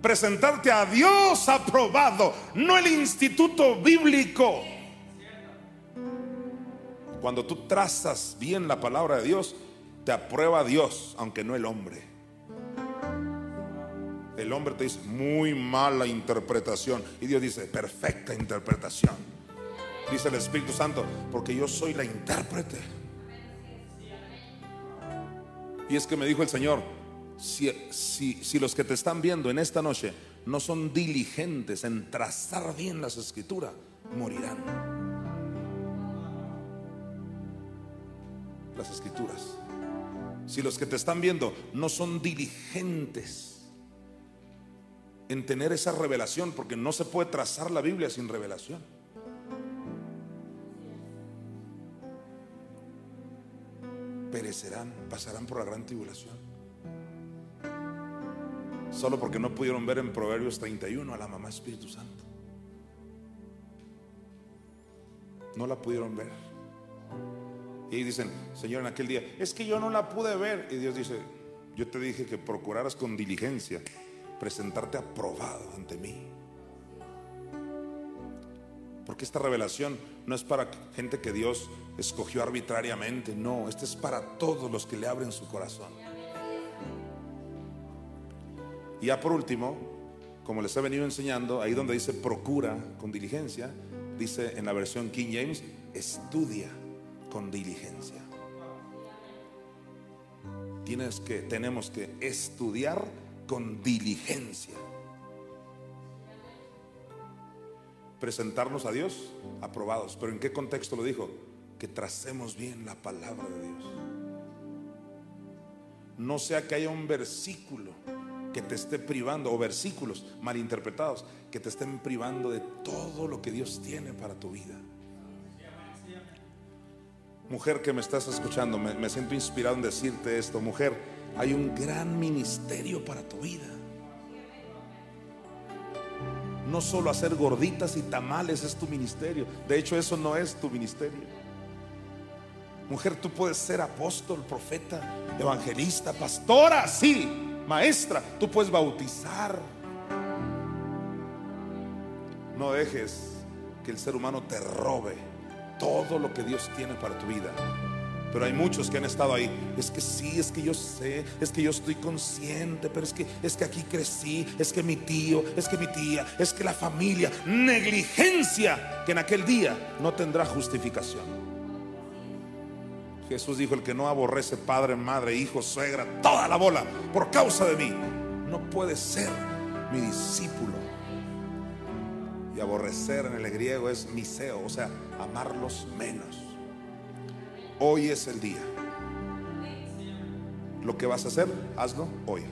presentarte a Dios aprobado, no el instituto bíblico. Cuando tú trazas bien la palabra de Dios, te aprueba Dios, aunque no el hombre. El hombre te dice muy mala interpretación y Dios dice perfecta interpretación. Dice el Espíritu Santo, porque yo soy la intérprete. Y es que me dijo el Señor, si, si, los que te están viendo en esta noche no son diligentes en trazar bien las escrituras, morirán. Las escrituras. Si los que te están viendo no son diligentes en tener esa revelación, porque no se puede trazar la Biblia sin revelación. Perecerán, pasarán por la gran tribulación. Solo porque no pudieron ver en Proverbios 31 a la mamá Espíritu Santo. No la pudieron ver. Y dicen, Señor, en aquel día, es que yo no la pude ver. Y Dios dice, yo te dije que procuraras con diligencia presentarte aprobado ante mí. Porque esta revelación no es para gente que Dios escogió arbitrariamente, no, esta es para todos los que le abren su corazón. Y ya por último, como les he venido enseñando, ahí donde dice procura con diligencia, dice en la versión King James, estudia con diligencia. Tienes que, tenemos que estudiar con diligencia. Presentarnos a Dios aprobados. Pero ¿en qué contexto lo dijo? Que tracemos bien la palabra de Dios. No sea que haya un versículo que te esté privando, o versículos malinterpretados, que te estén privando de todo lo que Dios tiene para tu vida. Mujer que me estás escuchando, me, siento inspirado en decirte esto, mujer, hay un gran ministerio para tu vida. No solo hacer gorditas y tamales es tu ministerio, de hecho eso no es tu ministerio. Mujer, tú puedes ser apóstol, profeta, evangelista, pastora, sí, maestra, tú puedes bautizar. No dejes que el ser humano te robe todo lo que Dios tiene para tu vida. Pero hay muchos que han estado ahí. Es que sí, es que yo sé, es que yo estoy consciente, pero es que es que aquí crecí, es que mi tío, es que mi tía, es que la familia, negligencia que en aquel día no tendrá justificación. Jesús dijo, el que no aborrece padre, madre, hijo, suegra, toda la bola por causa de mí, no puede ser mi discípulo. Y aborrecer en el griego es miseo, o sea, amarlos menos. Hoy es el día. Lo que vas a hacer, hazlo hoy.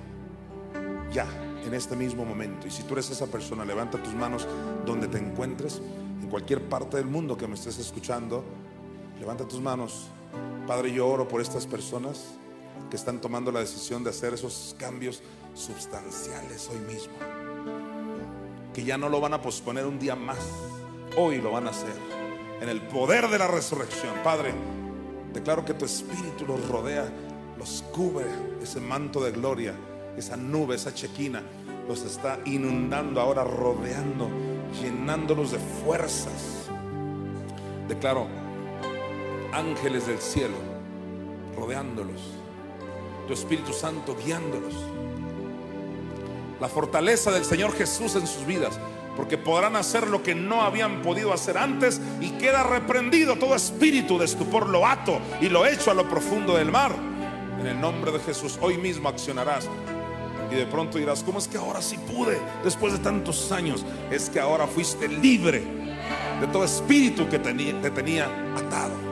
Ya, en este mismo momento. Y si tú eres esa persona, levanta tus manos donde te encuentres, en cualquier parte del mundo que me estés escuchando. Levanta tus manos Padre, yo oro por estas personas que están tomando la decisión de hacer esos cambios sustanciales hoy mismo. Que ya no lo van a posponer un día más. Hoy lo van a hacer. En el poder de la resurrección. Padre, declaro que tu espíritu los rodea, los cubre, ese manto de gloria, esa nube, esa chequina, los está inundando ahora, rodeando, llenándolos de fuerzas. Declaro ángeles del cielo rodeándolos, tu Espíritu Santo guiándolos, la fortaleza del Señor Jesús en sus vidas, porque podrán hacer lo que no habían podido hacer antes y queda reprendido todo espíritu de estupor, lo ato y lo echo a lo profundo del mar. En el nombre de Jesús, hoy mismo accionarás. Y de pronto dirás, ¿cómo es que ahora sí pude? Después de tantos años, es que ahora fuiste libre de todo espíritu que te tenía atado.